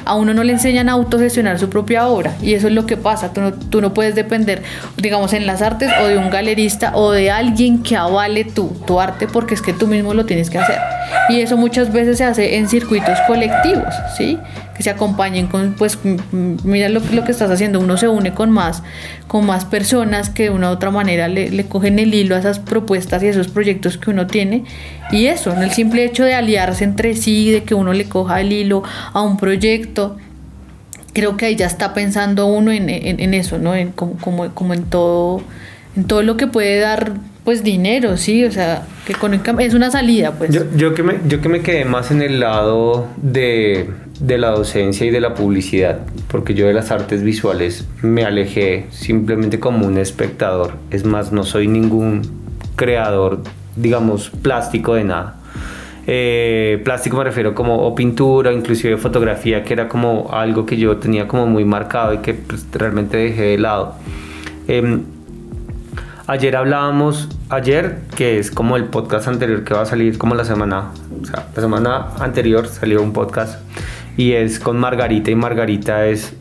a uno no le enseñan a autogestionar su propia obra y eso es lo que pasa. Tú no, puedes depender, digamos, en las artes o de un galerista o de alguien que avale tu, tu arte porque es que tú mismo lo tienes que hacer. Y eso muchas veces se hace en circuitos colectivos, ¿sí? Se acompañen con, pues, mira lo, lo que estás haciendo, uno se une con más, con más personas que de una u otra manera le, cogen el hilo a esas propuestas y esos proyectos que uno tiene. Y eso, ¿no? el simple hecho de aliarse entre sí, de que uno le coja el hilo a un proyecto, creo que ahí ya está pensando uno en, en, en eso, ¿no? En, como, como, como en todo, en todo lo que puede dar pues dinero, sí, o sea, que económicamente es una salida, pues. Yo, yo, que me, yo que me quedé más en el lado de, de la docencia y de la publicidad, porque yo de las artes visuales me alejé simplemente como un espectador. Es más, no soy ningún creador, digamos, plástico de nada. Eh, plástico me refiero como o pintura, inclusive fotografía, que era como algo que yo tenía como muy marcado y que pues, realmente dejé de lado. Eh, Ayer hablábamos, ayer, que es como el podcast anterior que va a salir como la semana, o sea, la semana anterior salió un podcast y es con Margarita y Margarita es,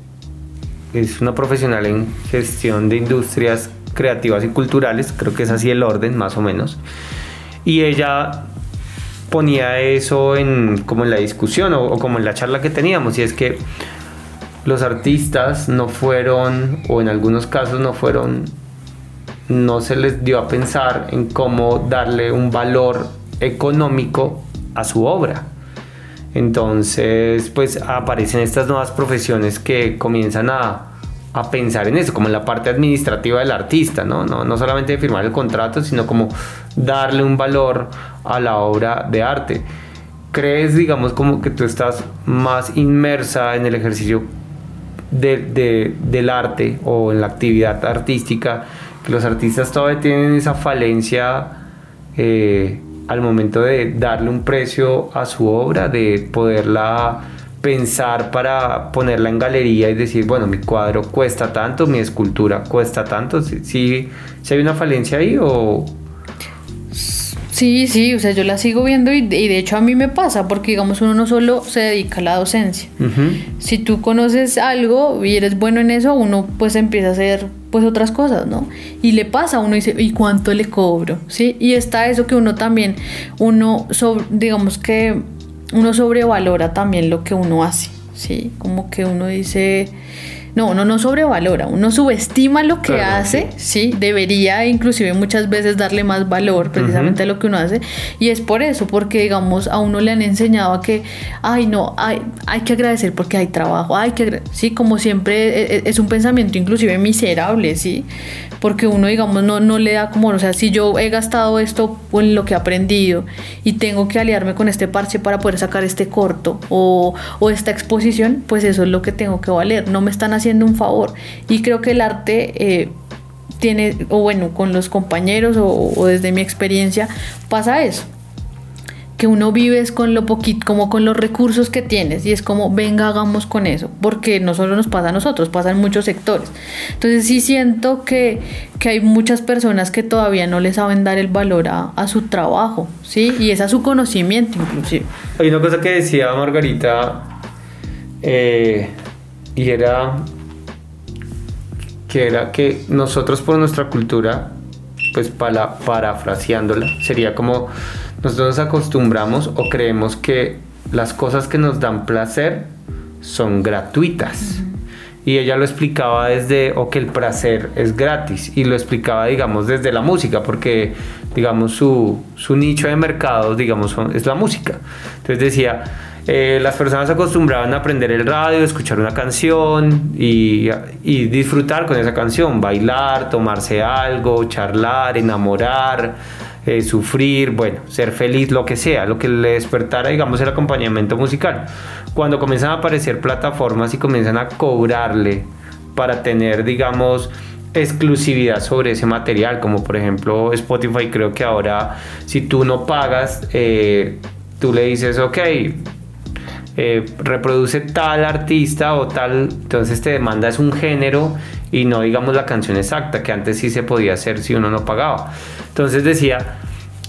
es una profesional en gestión de industrias creativas y culturales, creo que es así el orden más o menos. Y ella ponía eso en como en la discusión o, o como en la charla que teníamos y es que los artistas no fueron o en algunos casos no fueron no se les dio a pensar en cómo darle un valor económico a su obra. Entonces, pues aparecen estas nuevas profesiones que comienzan a, a pensar en eso, como en la parte administrativa del artista, ¿no? ¿no? No solamente de firmar el contrato, sino como darle un valor a la obra de arte. ¿Crees, digamos, como que tú estás más inmersa en el ejercicio de, de, del arte o en la actividad artística? que los artistas todavía tienen esa falencia eh, al momento de darle un precio a su obra, de poderla pensar para ponerla en galería y decir, bueno, mi cuadro cuesta tanto, mi escultura cuesta tanto. Si, si, si hay una falencia ahí o... Sí, sí, o sea, yo la sigo viendo y, y, de hecho a mí me pasa, porque digamos uno no solo se dedica a la docencia. Uh -huh. Si tú conoces algo y eres bueno en eso, uno pues empieza a hacer pues otras cosas, ¿no? Y le pasa, uno dice, ¿y cuánto le cobro? ¿Sí? Y está eso que uno también, uno, sobre, digamos que uno sobrevalora también lo que uno hace, ¿sí? Como que uno dice no, uno no sobrevalora, uno subestima lo que claro, hace, sí. sí. debería inclusive muchas veces darle más valor precisamente uh -huh. a lo que uno hace y es por eso, porque digamos a uno le han enseñado a que, ay no, hay, hay que agradecer porque hay trabajo, hay que, sí, como siempre es, es un pensamiento inclusive miserable, sí, porque uno digamos no, no le da como, o sea, si yo he gastado esto en lo que he aprendido y tengo que aliarme con este parche para poder sacar este corto o, o esta exposición, pues eso es lo que tengo que valer, no me están haciendo un favor. Y creo que el arte eh, tiene, o bueno, con los compañeros o, o, desde mi experiencia, pasa eso. Que uno vives con lo poquito, como con los recursos que tienes, y es como, venga, hagamos con eso, porque no solo nos pasa a nosotros, pasa en muchos sectores. Entonces, sí siento que, que hay muchas personas que todavía no le saben dar el valor a, a su trabajo, ¿sí? Y es a su conocimiento, inclusive. Hay una cosa que decía Margarita, eh, y era que era que nosotros por nuestra cultura, pues para, parafraseándola, sería como nosotros nos acostumbramos o creemos que las cosas que nos dan placer son gratuitas. Y ella lo explicaba desde, o que el placer es gratis, y lo explicaba, digamos, desde la música, porque, digamos, su, su nicho de mercado, digamos, es la música. Entonces decía, eh, las personas acostumbraban a aprender el radio, escuchar una canción y, y, disfrutar con esa canción, bailar, tomarse algo, charlar, enamorar, eh, sufrir, bueno, ser feliz, lo que sea, lo que le despertara, digamos, el acompañamiento musical. Cuando comienzan a aparecer plataformas y comienzan a cobrarle para tener, digamos, exclusividad sobre ese material, como por ejemplo Spotify, creo que ahora si tú no pagas, eh, tú le dices, ok, eh, reproduce tal artista o tal, entonces te demanda es un género y no digamos la canción exacta, que antes sí se podía hacer si uno no pagaba. Entonces decía,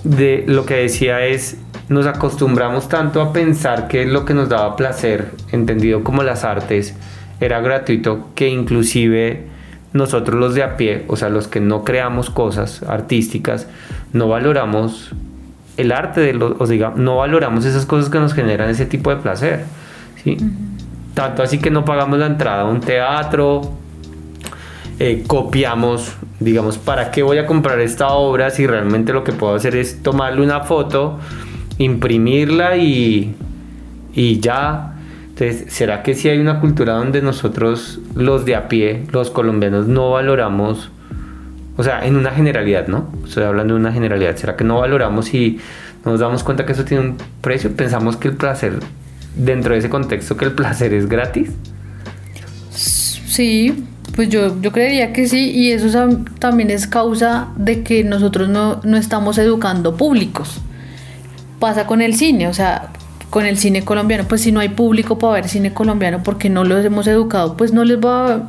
de, lo que decía es, nos acostumbramos tanto a pensar que lo que nos daba placer, entendido como las artes, era gratuito, que inclusive nosotros los de a pie, o sea, los que no creamos cosas artísticas, no valoramos el arte de los, o sea, no valoramos esas cosas que nos generan ese tipo de placer. ¿sí? Tanto así que no pagamos la entrada a un teatro, eh, copiamos, digamos, ¿para qué voy a comprar esta obra si realmente lo que puedo hacer es tomarle una foto, imprimirla y, y ya? Entonces, ¿será que si hay una cultura donde nosotros, los de a pie, los colombianos, no valoramos, o sea, en una generalidad, ¿no? Estoy hablando de una generalidad, ¿será que no valoramos y nos damos cuenta que eso tiene un precio? ¿Pensamos que el placer, dentro de ese contexto, que el placer es gratis? Sí, pues yo, yo creería que sí, y eso también es causa de que nosotros no, no estamos educando públicos. Pasa con el cine, o sea, con el cine colombiano, pues si no hay público para ver cine colombiano porque no los hemos educado, pues no les va a,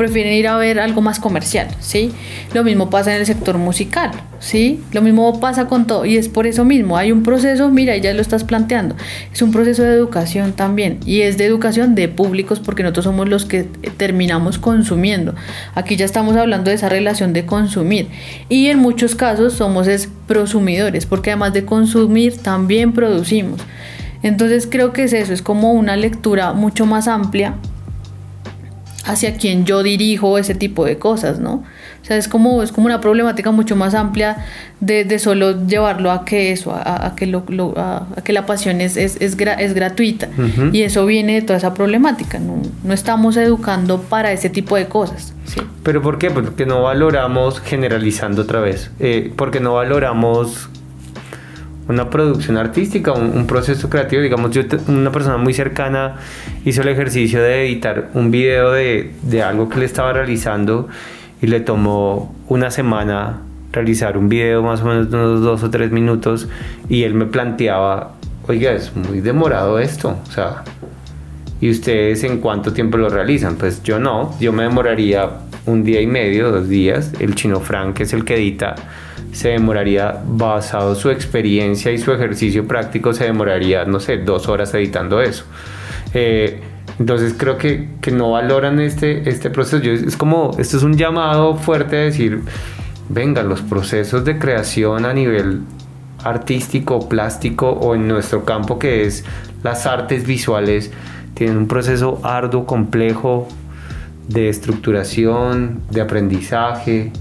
prefieren ir a ver algo más comercial, ¿sí? Lo mismo pasa en el sector musical, ¿sí? Lo mismo pasa con todo y es por eso mismo, hay un proceso, mira, ya lo estás planteando, es un proceso de educación también y es de educación de públicos porque nosotros somos los que terminamos consumiendo. Aquí ya estamos hablando de esa relación de consumir y en muchos casos somos es prosumidores porque además de consumir también producimos. Entonces creo que es eso, es como una lectura mucho más amplia hacia quien yo dirijo ese tipo de cosas, ¿no? O sea, es como, es como una problemática mucho más amplia de, de solo llevarlo a que eso, a, que, lo, a, que la pasión es, es, es, gratuita. Y eso viene de toda esa problemática. No, no estamos educando para ese tipo de cosas. ¿sí? ¿Pero por qué? Porque no valoramos, generalizando otra vez, eh, porque no valoramos una producción artística, un, proceso creativo. Digamos, yo, una persona muy cercana hizo el ejercicio de editar un video de, de algo que le estaba realizando y le tomó una semana realizar un video más o menos de unos dos o tres minutos y él me planteaba, oiga, es muy demorado esto, o sea, ¿y ustedes en cuánto tiempo lo realizan? Pues yo no, yo me demoraría un día y medio, dos días, el chino Frank es el que edita se demoraría, basado su experiencia y su ejercicio práctico, se demoraría, no sé, dos horas editando eso. Eh, entonces creo que, que, no valoran este, este proceso. es como, esto es un llamado fuerte a decir, venga, los procesos de creación a nivel artístico, plástico o en nuestro campo que es las artes visuales, tienen un proceso arduo, complejo de estructuración, de aprendizaje.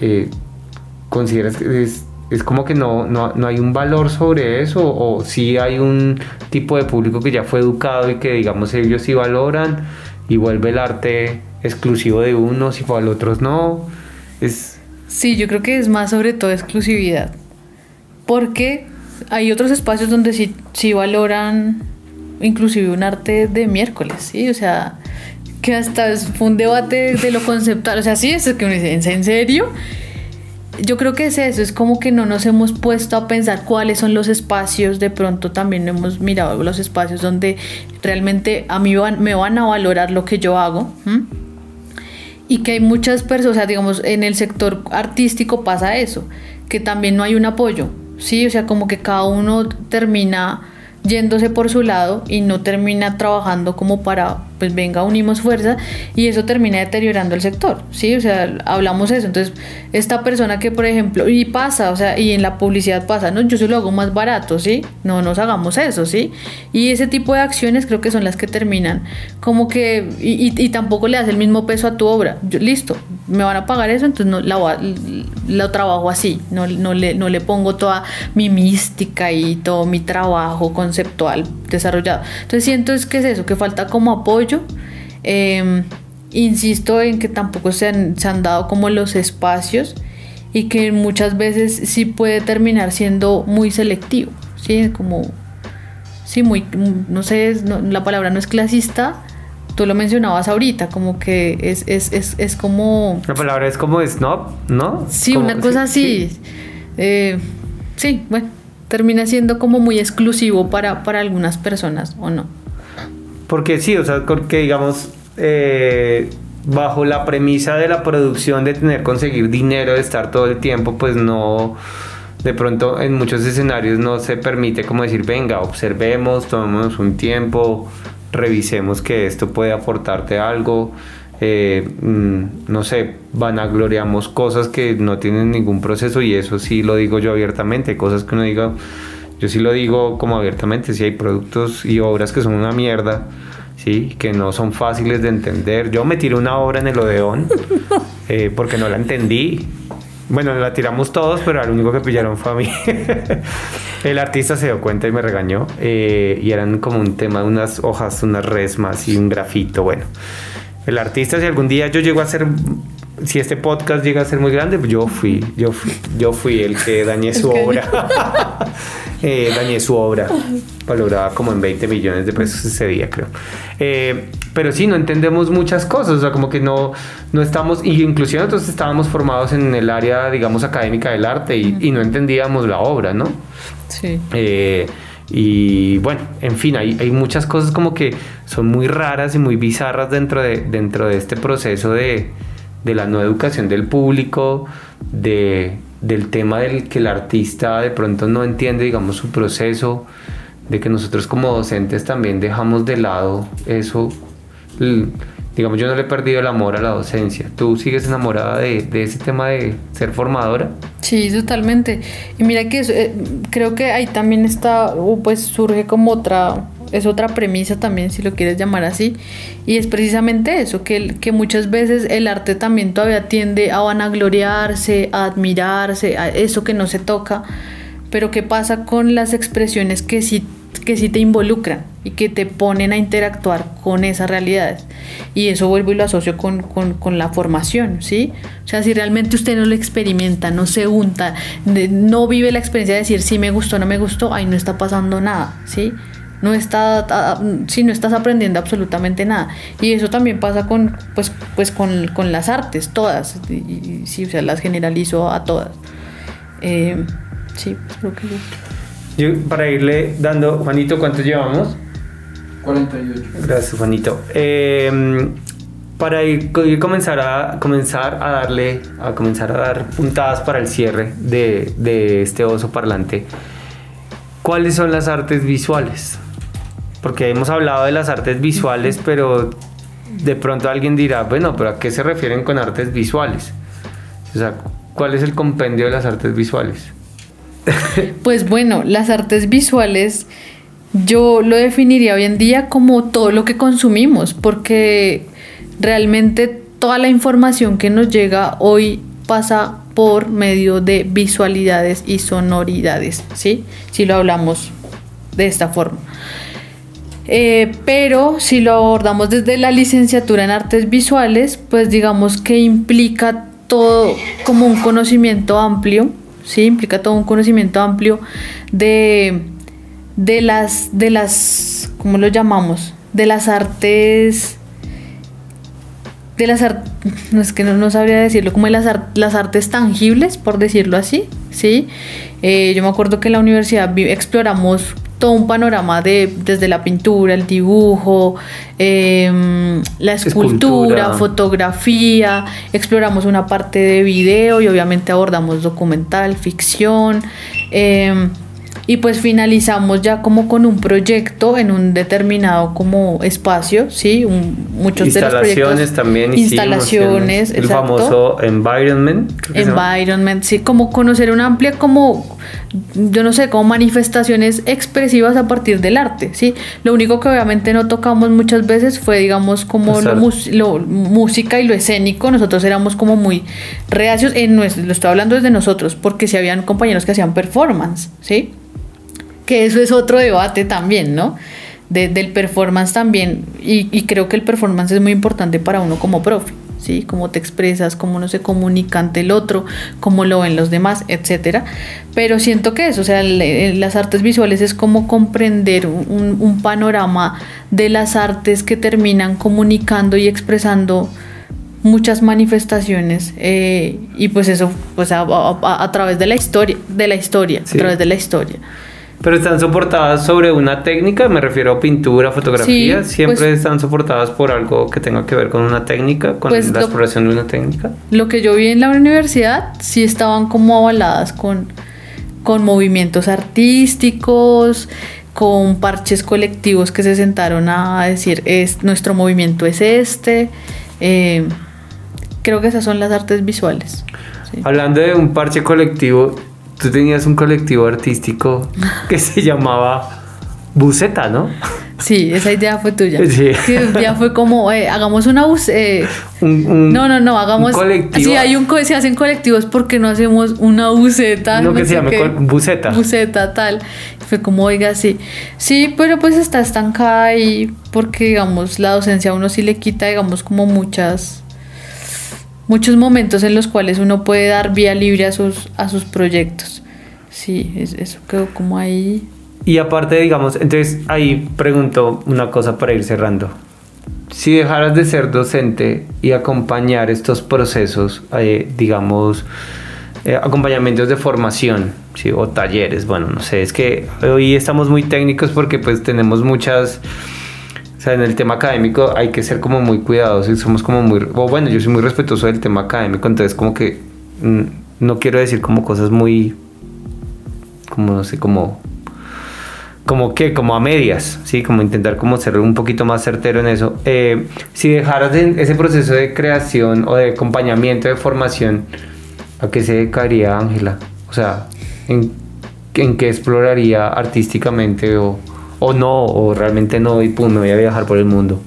Eh, ¿Consideras que es, es como que no, no, no, hay un valor sobre eso? ¿O sí hay un tipo de público que ya fue educado y que digamos ellos sí valoran y vuelve el arte exclusivo de unos y para otros no? Es... Sí, yo creo que es más sobre todo exclusividad. Porque hay otros espacios donde sí, sí valoran inclusive un arte de miércoles, ¿sí? O sea, que hasta fue un debate de lo conceptual. O sea, sí, es que uno dice, ¿en serio? Yo creo que es eso, es como que no nos hemos puesto a pensar cuáles son los espacios, de pronto también hemos mirado los espacios donde realmente a mí me van a valorar lo que yo hago. Y que hay muchas personas, o sea, digamos, en el sector artístico pasa eso, que también no hay un apoyo, ¿sí? O sea, como que cada uno termina yéndose por su lado y no termina trabajando como para, pues venga, unimos fuerza y eso termina deteriorando el sector, ¿sí? O sea, hablamos eso. Entonces, esta persona que, por ejemplo, y pasa, o sea, y en la publicidad pasa, no, yo se lo hago más barato, ¿sí? No nos hagamos eso, ¿sí? Y ese tipo de acciones creo que son las que terminan como que, y, y, tampoco le das el mismo peso a tu obra. listo, me van a pagar eso, entonces no, la, lo trabajo así, no, no, le, no le pongo toda mi mística y todo mi trabajo conceptual desarrollado. Entonces siento es que es eso, que falta como apoyo. Em, insisto en que tampoco se han, se han dado como los espacios y que muchas veces sí puede terminar siendo muy selectivo, ¿sí? Como, sí, muy, no sé, la palabra no es clasista, tú lo mencionabas ahorita, como que es, es, es, es como... La palabra es como snob, ¿no? Sí, una cosa así. Eh, sí. bueno, termina siendo como muy exclusivo para, para algunas personas, ¿o no? Porque sí, o sea, porque digamos, eh, bajo la premisa de la producción de tener conseguir dinero, de estar todo el tiempo, pues no de pronto en muchos escenarios no se permite como decir, venga, observemos, tomemos un tiempo, revisemos que esto puede aportarte algo. Eh, mm, no sé, vanagloriamos cosas que no tienen ningún proceso y eso sí lo digo yo abiertamente, cosas que uno diga, yo sí lo digo como abiertamente, si hay productos y obras que son una mierda, sí, que no son fáciles de entender. Yo me tiré una obra en el Odeón [LAUGHS] eh, porque no la entendí. Bueno, la tiramos todos, pero al único que pillaron fue a mí. [LAUGHS] el artista se dio cuenta y me regañó. Eh, y eran como un tema de unas hojas, unas resmas y un grafito. Bueno, el artista, si algún día yo llego a ser si este podcast llega a ser muy grande, pues yo fui, yo fui, yo fui el que dañé su obra. [LAUGHS] eh, dañé su obra, valorada como en 20 millones de pesos ese día, creo. Eh, pero sí, no entendemos muchas cosas, o sea, como que no, no estamos, y inclusive nosotros estábamos formados en el área, digamos, académica del arte y, y no entendíamos la obra, ¿no? Sí. Eh, y bueno, en fin, hay, hay, muchas cosas como que son muy raras y muy bizarras dentro de, dentro de este proceso de, de la no educación del público, de, del tema del que el artista de pronto no entiende, digamos, su proceso, de que nosotros como docentes también dejamos de lado eso. Digamos, yo no le he perdido el amor a la docencia. ¿Tú sigues enamorada de, ese tema de ser formadora? Sí, totalmente. Y mira que eh, creo que ahí también está, pues surge como otra es otra premisa también, si lo quieres llamar así, y es precisamente eso, que, que muchas veces el arte también todavía tiende a vanagloriarse, a admirarse, a eso que no se toca, pero ¿qué pasa con las expresiones que sí, que sí te involucran y que te ponen a interactuar con esas realidades? Y eso vuelvo y lo asocio con, con, la formación, ¿sí? O sea, si realmente usted no lo experimenta, no se unta, no vive la experiencia de decir si me gustó no me gustó, ahí no está pasando nada, ¿sí? No está si no estás aprendiendo absolutamente nada. Y eso también pasa con pues pues con, con las artes todas. Y, sí o sea las generalizo a todas. Eh, sí creo que yo. yo para irle dando Juanito cuántos llevamos 48 gracias Juanito. Eh, para ir, ir, comenzar a comenzar a darle a comenzar a dar puntadas para el cierre de, de este oso parlante ¿cuáles son las artes visuales? Porque hemos hablado de las artes visuales, pero de pronto alguien dirá, bueno, pero ¿a qué se refieren con artes visuales? O sea, ¿cuál es el compendio de las artes visuales? [LAUGHS] Pues bueno, las artes visuales yo lo definiría hoy en día como todo lo que consumimos, porque realmente toda la información que nos llega hoy pasa por medio de visualidades y sonoridades, ¿sí? Si lo hablamos de esta forma. Eh, pero si lo abordamos desde la licenciatura en artes visuales, pues digamos que implica todo como un conocimiento amplio, ¿sí? Implica todo un conocimiento amplio de, de las, de las, ¿cómo lo llamamos? De las artes de las artes, no es que no, sabría decirlo, como de las, las artes tangibles, por decirlo así, ¿sí? Eh, yo me acuerdo que en la universidad exploramos todo un panorama de desde la pintura, el dibujo, eh, la escultura, escultura, fotografía, exploramos una parte de video y obviamente abordamos documental, ficción. Eh, y pues finalizamos ya como con un proyecto en un determinado como espacio, sí, un, muchos de los proyectos. También instalaciones, el exacto. famoso environment, environment, sí, como conocer una amplia como yo no sé, como manifestaciones expresivas a partir del arte, sí. Lo único que obviamente no tocamos muchas veces fue digamos como lo, lo, música y lo escénico, nosotros éramos como muy reacios en nuestro, lo estoy hablando desde nosotros porque si habían compañeros que hacían performance, sí que eso es otro debate también, ¿no? De, del performance también, y, y, creo que el performance es muy importante para uno como profe, ¿sí? Cómo te expresas, cómo uno se comunica ante el otro, cómo lo ven los demás, etcétera. Pero siento que eso, o sea, las artes visuales es como comprender un, un panorama de las artes que terminan comunicando y expresando muchas manifestaciones eh, y pues eso pues a, a, a, través de la historia de la historia sí. a través de la historia pero están soportadas sobre una técnica, me refiero a pintura, fotografía, sí, siempre pues, están soportadas por algo que tenga que ver con una técnica, con pues la lo, exploración de una técnica. Lo que yo vi en la universidad sí estaban como avaladas con, con movimientos artísticos, con parches colectivos que se sentaron a decir, es, nuestro movimiento es este. Eh, creo que esas son las artes visuales. Hablando de un parche colectivo, tú tenías un colectivo artístico que se llamaba Buceta, ¿no? Sí, esa idea fue tuya. Sí. Que ya fue como, eh, hagamos una bus... Eh, no, no, no, hagamos... Un colectivo. Si hay un, se hacen colectivos, porque no hacemos una buceta? No, que se llame buceta. Buceta, tal. Fue como, oiga, sí. Sí, pero pues está estancada ahí porque, digamos, la docencia a uno sí le quita, digamos, como muchas muchos momentos en los cuales uno puede dar vía libre a sus, a sus proyectos. Sí, eso quedó como ahí. Y aparte, digamos, entonces ahí pregunto una cosa para ir cerrando. Si dejaras de ser docente y acompañar estos procesos, eh, digamos, eh, acompañamientos de formación, ¿sí? o talleres, bueno, no sé, es que hoy estamos muy técnicos porque pues tenemos muchas en el tema académico hay que ser como muy cuidadosos y somos como muy, o bueno, yo soy muy respetuoso del tema académico, entonces como que mm, no quiero decir como cosas muy, como no sé, como, como que, como a medias, sí, como intentar como ser un poquito más certero en eso. Eh, si dejaras ese proceso de creación o de acompañamiento, de formación, ¿a qué se dedicaría Ángela? O sea, ¿en, en qué exploraría artísticamente o o no, o realmente no, y pum, me voy a viajar por el mundo.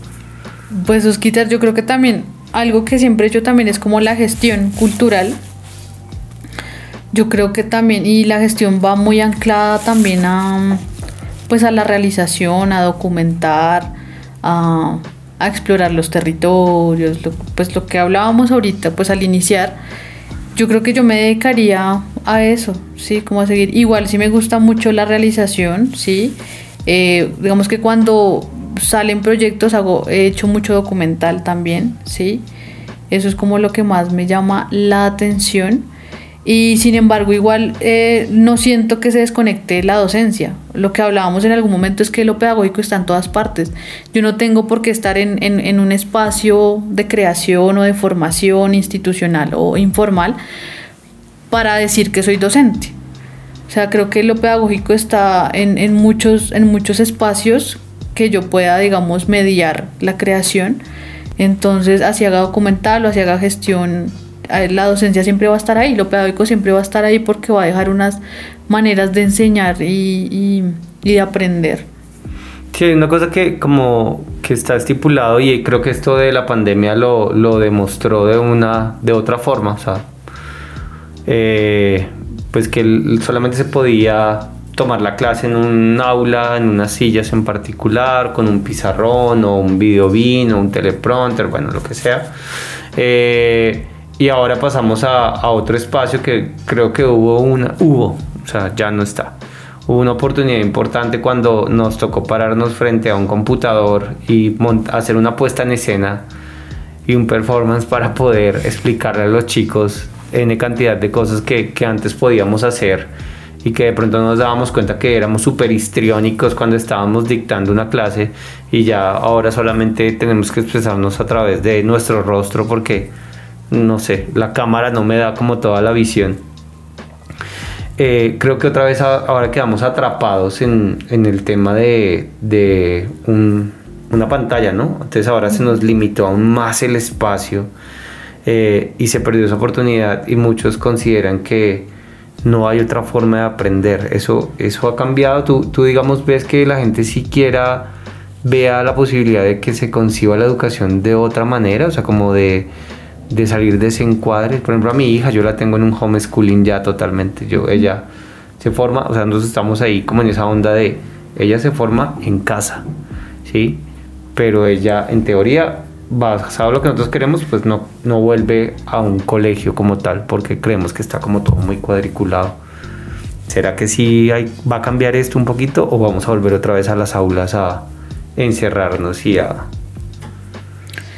Pues Osquitar, yo creo que también algo que siempre he hecho también es como la gestión cultural. Yo creo que también, y la gestión va muy anclada también a pues a la realización, a documentar, a, a explorar los territorios, pues lo que hablábamos ahorita, pues al iniciar, yo creo que yo me dedicaría a eso, sí, como a seguir. Igual sí me gusta mucho la realización, sí, eh, digamos que cuando salen proyectos hago, he hecho mucho documental también, ¿sí? Eso es como lo que más me llama la atención. Y sin embargo, igual eh, no siento que se desconecte la docencia. Lo que hablábamos en algún momento es que lo pedagógico está en todas partes. Yo no tengo por qué estar en, en, en un espacio de creación o de formación institucional o informal para decir que soy docente. O sea, creo que lo pedagógico está en, muchos, en muchos espacios que yo pueda, digamos, mediar la creación. Entonces, así haga documental o así haga gestión, eh, la docencia siempre va a estar ahí, lo pedagógico siempre va a estar ahí porque va a dejar unas maneras de enseñar y, de aprender. Sí, una cosa que como que está estipulado y creo que esto de la pandemia lo, lo demostró de una de otra forma, o sea, eh, pues que solamente se podía tomar la clase en un aula, en unas sillas en particular, con un pizarrón o un videobin o un teleprompter, bueno, lo que sea. Eh, y ahora pasamos a, a, otro espacio que creo que hubo una, hubo, o sea, ya no está. Hubo una oportunidad importante cuando nos tocó pararnos frente a un computador y hacer una puesta en escena y un performance para poder explicarle a los chicos N cantidad de cosas que, que antes podíamos hacer y que de pronto nos dábamos cuenta que éramos súper histriónicos cuando estábamos dictando una clase y ya ahora solamente tenemos que expresarnos a través de nuestro rostro porque, no sé, la cámara no me da como toda la visión. Eh, creo que otra vez ahora quedamos atrapados en, en el tema de, de un, una pantalla, ¿no? Entonces ahora se nos limitó aún más el espacio eh, y se perdió esa oportunidad y muchos consideran que no hay otra forma de aprender. Eso, eso ha cambiado. Tú, tú, digamos, ves que la gente siquiera vea la posibilidad de que se conciba la educación de otra manera, o sea, como de, de salir de ese encuadre. Por ejemplo, a mi hija yo la tengo en un homeschooling ya totalmente. Yo, ella se forma, o sea, nosotros estamos ahí como en esa onda de, ella se forma en casa, ¿sí? Pero ella, en teoría, basado en lo que nosotros queremos, pues no, no vuelve a un colegio como tal, porque creemos que está como todo muy cuadriculado. ¿Será que sí va a cambiar esto un poquito o vamos a volver otra vez a las aulas a encerrarnos y a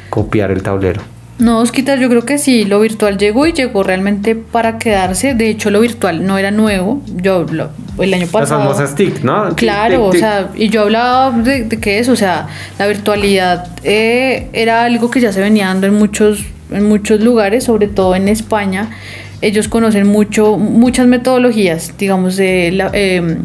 copiar el tablero? No, Osquitar, yo creo que sí, lo virtual llegó y llegó realmente para quedarse. De hecho, lo virtual no era nuevo. Yo el año pasado. Las famosas TIC, ¿no? Claro, o sea, y yo hablaba de, de qué es, o sea, la virtualidad eh, era algo que ya se venía dando en muchos, en muchos lugares, sobre todo en España. ellos conocen mucho, muchas metodologías, digamos, de la, em,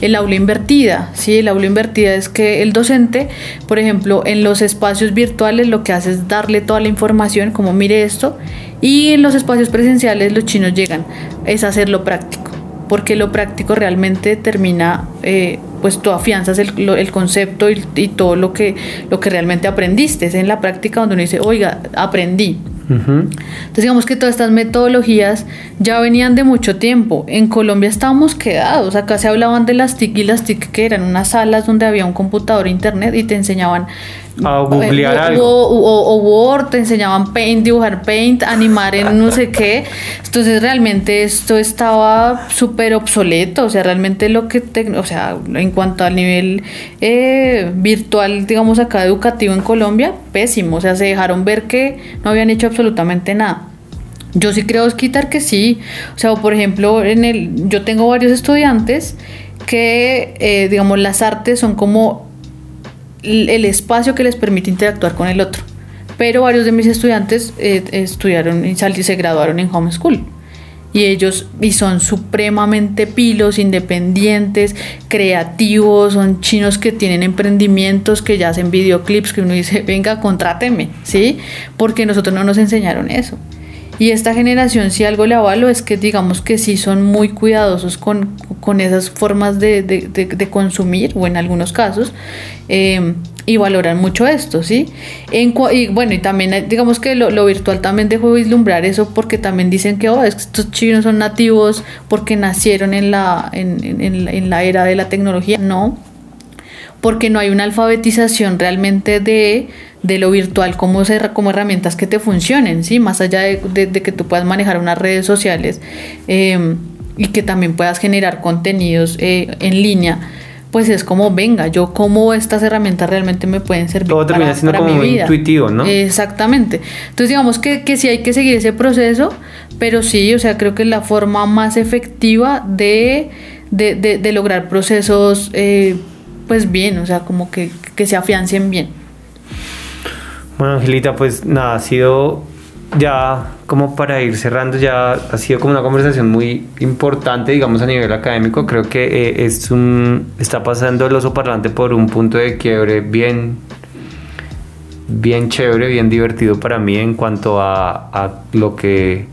el aula invertida. ¿sí? El aula invertida es que el docente, por ejemplo, en los espacios virtuales lo que hace es darle toda la información, como mire esto, y en los espacios presenciales los chinos llegan, es hacerlo práctico, porque lo práctico realmente termina, eh, pues tú afianzas el, el concepto y, y, todo lo que, lo que realmente aprendiste. Es en la práctica donde uno dice, oiga, aprendí. Entonces digamos que todas estas metodologías ya venían de mucho tiempo. En Colombia estábamos quedados. Acá se hablaban de las TIC y las TIC que eran unas salas donde había un computador e internet y te enseñaban a googlear o, algo. O, o, Word, te enseñaban Paint, dibujar Paint, animar en no sé qué. Entonces realmente esto estaba súper obsoleto. O sea, realmente lo que, te, o sea, en cuanto al nivel eh, virtual, digamos acá educativo en Colombia, pésimo. O sea, se dejaron ver que no habían hecho absolutamente nada. Yo sí creo, quitar que sí. O sea, por ejemplo, en el, yo tengo varios estudiantes que, eh, digamos, las artes son como el espacio que les permite interactuar con el otro. Pero varios de mis estudiantes eh, estudiaron y se graduaron en homeschool. Y ellos y son supremamente pilos, independientes, creativos, son chinos que tienen emprendimientos, que ya hacen videoclips, que uno dice, venga, contráteme, ¿sí? Porque nosotros no nos enseñaron eso. Y esta generación, si algo le avalo, es que digamos que sí son muy cuidadosos con, con esas formas de, de, de, consumir, o en algunos casos, eh, y valoran mucho esto, ¿sí? Y bueno, y también digamos que lo, lo, virtual también dejó vislumbrar eso porque también dicen que oh, estos chinos son nativos porque nacieron en la, en, en, en la era de la tecnología. No, porque no hay una alfabetización realmente de, de lo virtual como, ser, como herramientas que te funcionen, ¿sí? Más allá de, de, de que tú puedas manejar unas redes sociales eh, y que también puedas generar contenidos eh, en línea, pues es como, venga, yo cómo estas herramientas realmente me pueden servir Todo termina para, siendo para como mi vida. intuitivo, ¿no? Exactamente. Entonces digamos que, que sí hay que seguir ese proceso, pero sí, o sea, creo que es la forma más efectiva de, de, de, de lograr procesos eh, pues bien, o sea, como que, que se afiancen bien. Bueno, Angelita, pues nada, ha sido ya como para ir cerrando, ya ha sido como una conversación muy importante, digamos, a nivel académico. Creo que eh, es un, está pasando el oso parlante por un punto de quiebre bien, bien chévere, bien divertido para mí en cuanto a, lo que,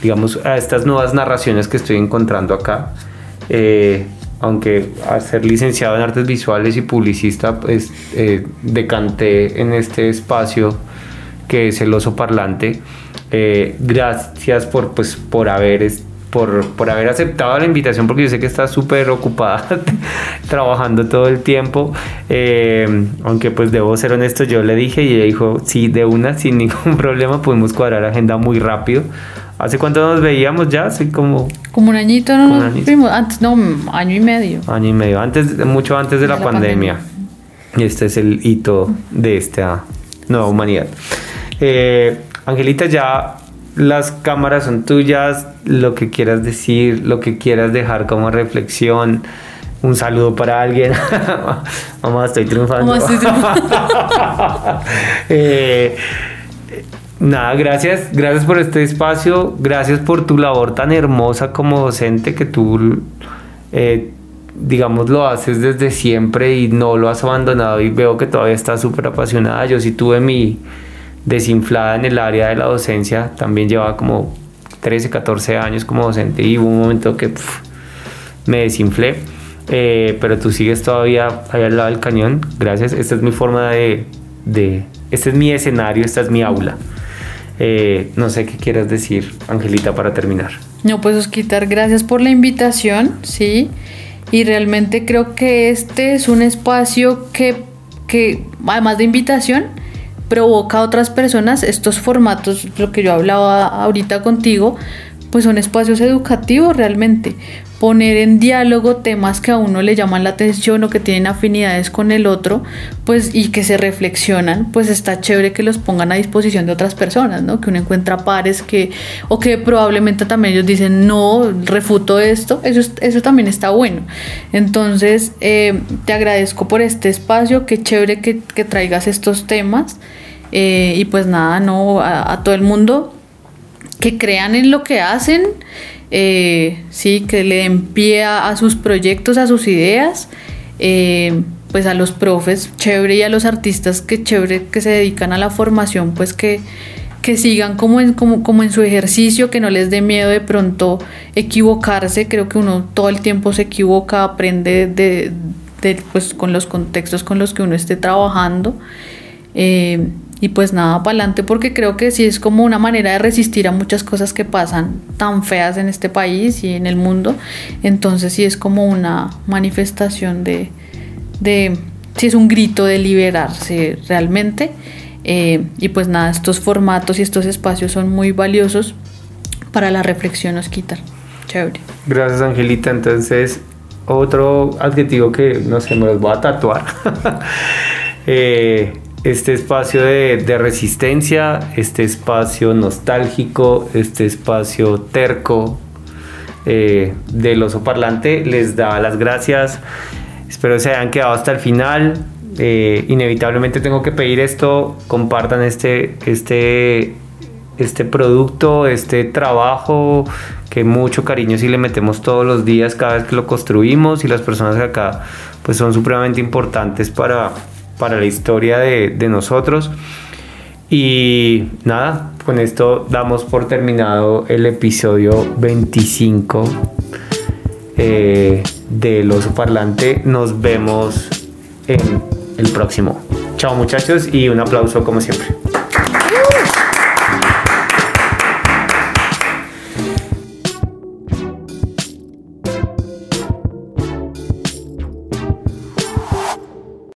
digamos, a estas nuevas narraciones que estoy encontrando acá. Eh, aunque al ser licenciado en artes visuales y publicista, pues eh, decanté en este espacio que es el oso parlante. Eh, gracias por, pues, por, haber, por, por haber aceptado la invitación, porque yo sé que estás súper ocupada [LAUGHS] trabajando todo el tiempo. Eh, aunque pues debo ser honesto, yo le dije y ella dijo, sí, de una, sin ningún [LAUGHS] problema, podemos cuadrar agenda muy rápido. ¿Hace cuánto nos veíamos ya? Así como... Como un añito, ¿no? Un añito. Vimos, antes, no, año y medio. Año y medio, antes, mucho antes de, de la, la pandemia. pandemia. Y este es el hito de esta nueva humanidad. Eh, Angelita, ya las cámaras son tuyas, lo que quieras decir, lo que quieras dejar como reflexión. Un saludo para alguien. [LAUGHS] Mamá, estoy triunfando. Mamá, estoy triunfando. [LAUGHS] eh, Nada, gracias, gracias por este espacio, gracias por tu labor tan hermosa como docente que tú, eh, digamos, lo haces desde siempre y no lo has abandonado y veo que todavía estás súper apasionada. Yo sí tuve mi desinflada en el área de la docencia, también llevaba como 13, 14 años como docente y hubo un momento que me desinflé, eh, pero tú sigues todavía ahí al lado del cañón, gracias, esta es mi forma de, de este es mi escenario, esta es mi aula. Eh, no sé qué quieras decir, Angelita, para terminar. No, pues Osquitar, gracias por la invitación, sí. Y realmente creo que este es un espacio que, que además de invitación, provoca a otras personas estos formatos, lo que yo hablaba ahorita contigo, pues son espacios educativos realmente. Poner en diálogo temas que a uno le llaman la atención o que tienen afinidades con el otro, pues y que se reflexionan, pues está chévere que los pongan a disposición de otras personas, ¿no? Que uno encuentra pares que, o que probablemente también ellos dicen, no, refuto esto, eso, eso también está bueno. Entonces, eh, te agradezco por este espacio, qué chévere que, que traigas estos temas. Eh, y pues nada, no, a, a todo el mundo que crean en lo que hacen, eh, sí, que le den pie a, sus proyectos, a sus ideas, eh, pues a los profes, chévere, y a los artistas, que chévere, que se dedican a la formación, pues que, que sigan como en, como, como en su ejercicio, que no les dé miedo de pronto equivocarse, creo que uno todo el tiempo se equivoca, aprende de, pues, con los contextos con los que uno esté trabajando. Eh, y pues nada, para adelante, porque creo que sí es como una manera de resistir a muchas cosas que pasan tan feas en este país y en el mundo. Entonces sí es como una manifestación de, de sí es un grito de liberarse realmente. Eh, y pues nada, estos formatos y estos espacios son muy valiosos para la reflexión quitar Chévere. Gracias, Angelita. Entonces, otro adjetivo que no sé, me los voy a tatuar. [LAUGHS] eh, este espacio de, resistencia, este espacio nostálgico, este espacio terco eh, del oso parlante. Les da las gracias. Espero se hayan quedado hasta el final. Eh, inevitablemente tengo que pedir esto. Compartan este, este, este producto, este trabajo que mucho cariño si le metemos todos los días cada vez que lo construimos y las personas que acá pues son supremamente importantes para para la historia de, nosotros. Y nada, con esto damos por terminado el episodio 25 eh, del oso parlante. Nos vemos en el próximo. Chao muchachos y un aplauso como siempre.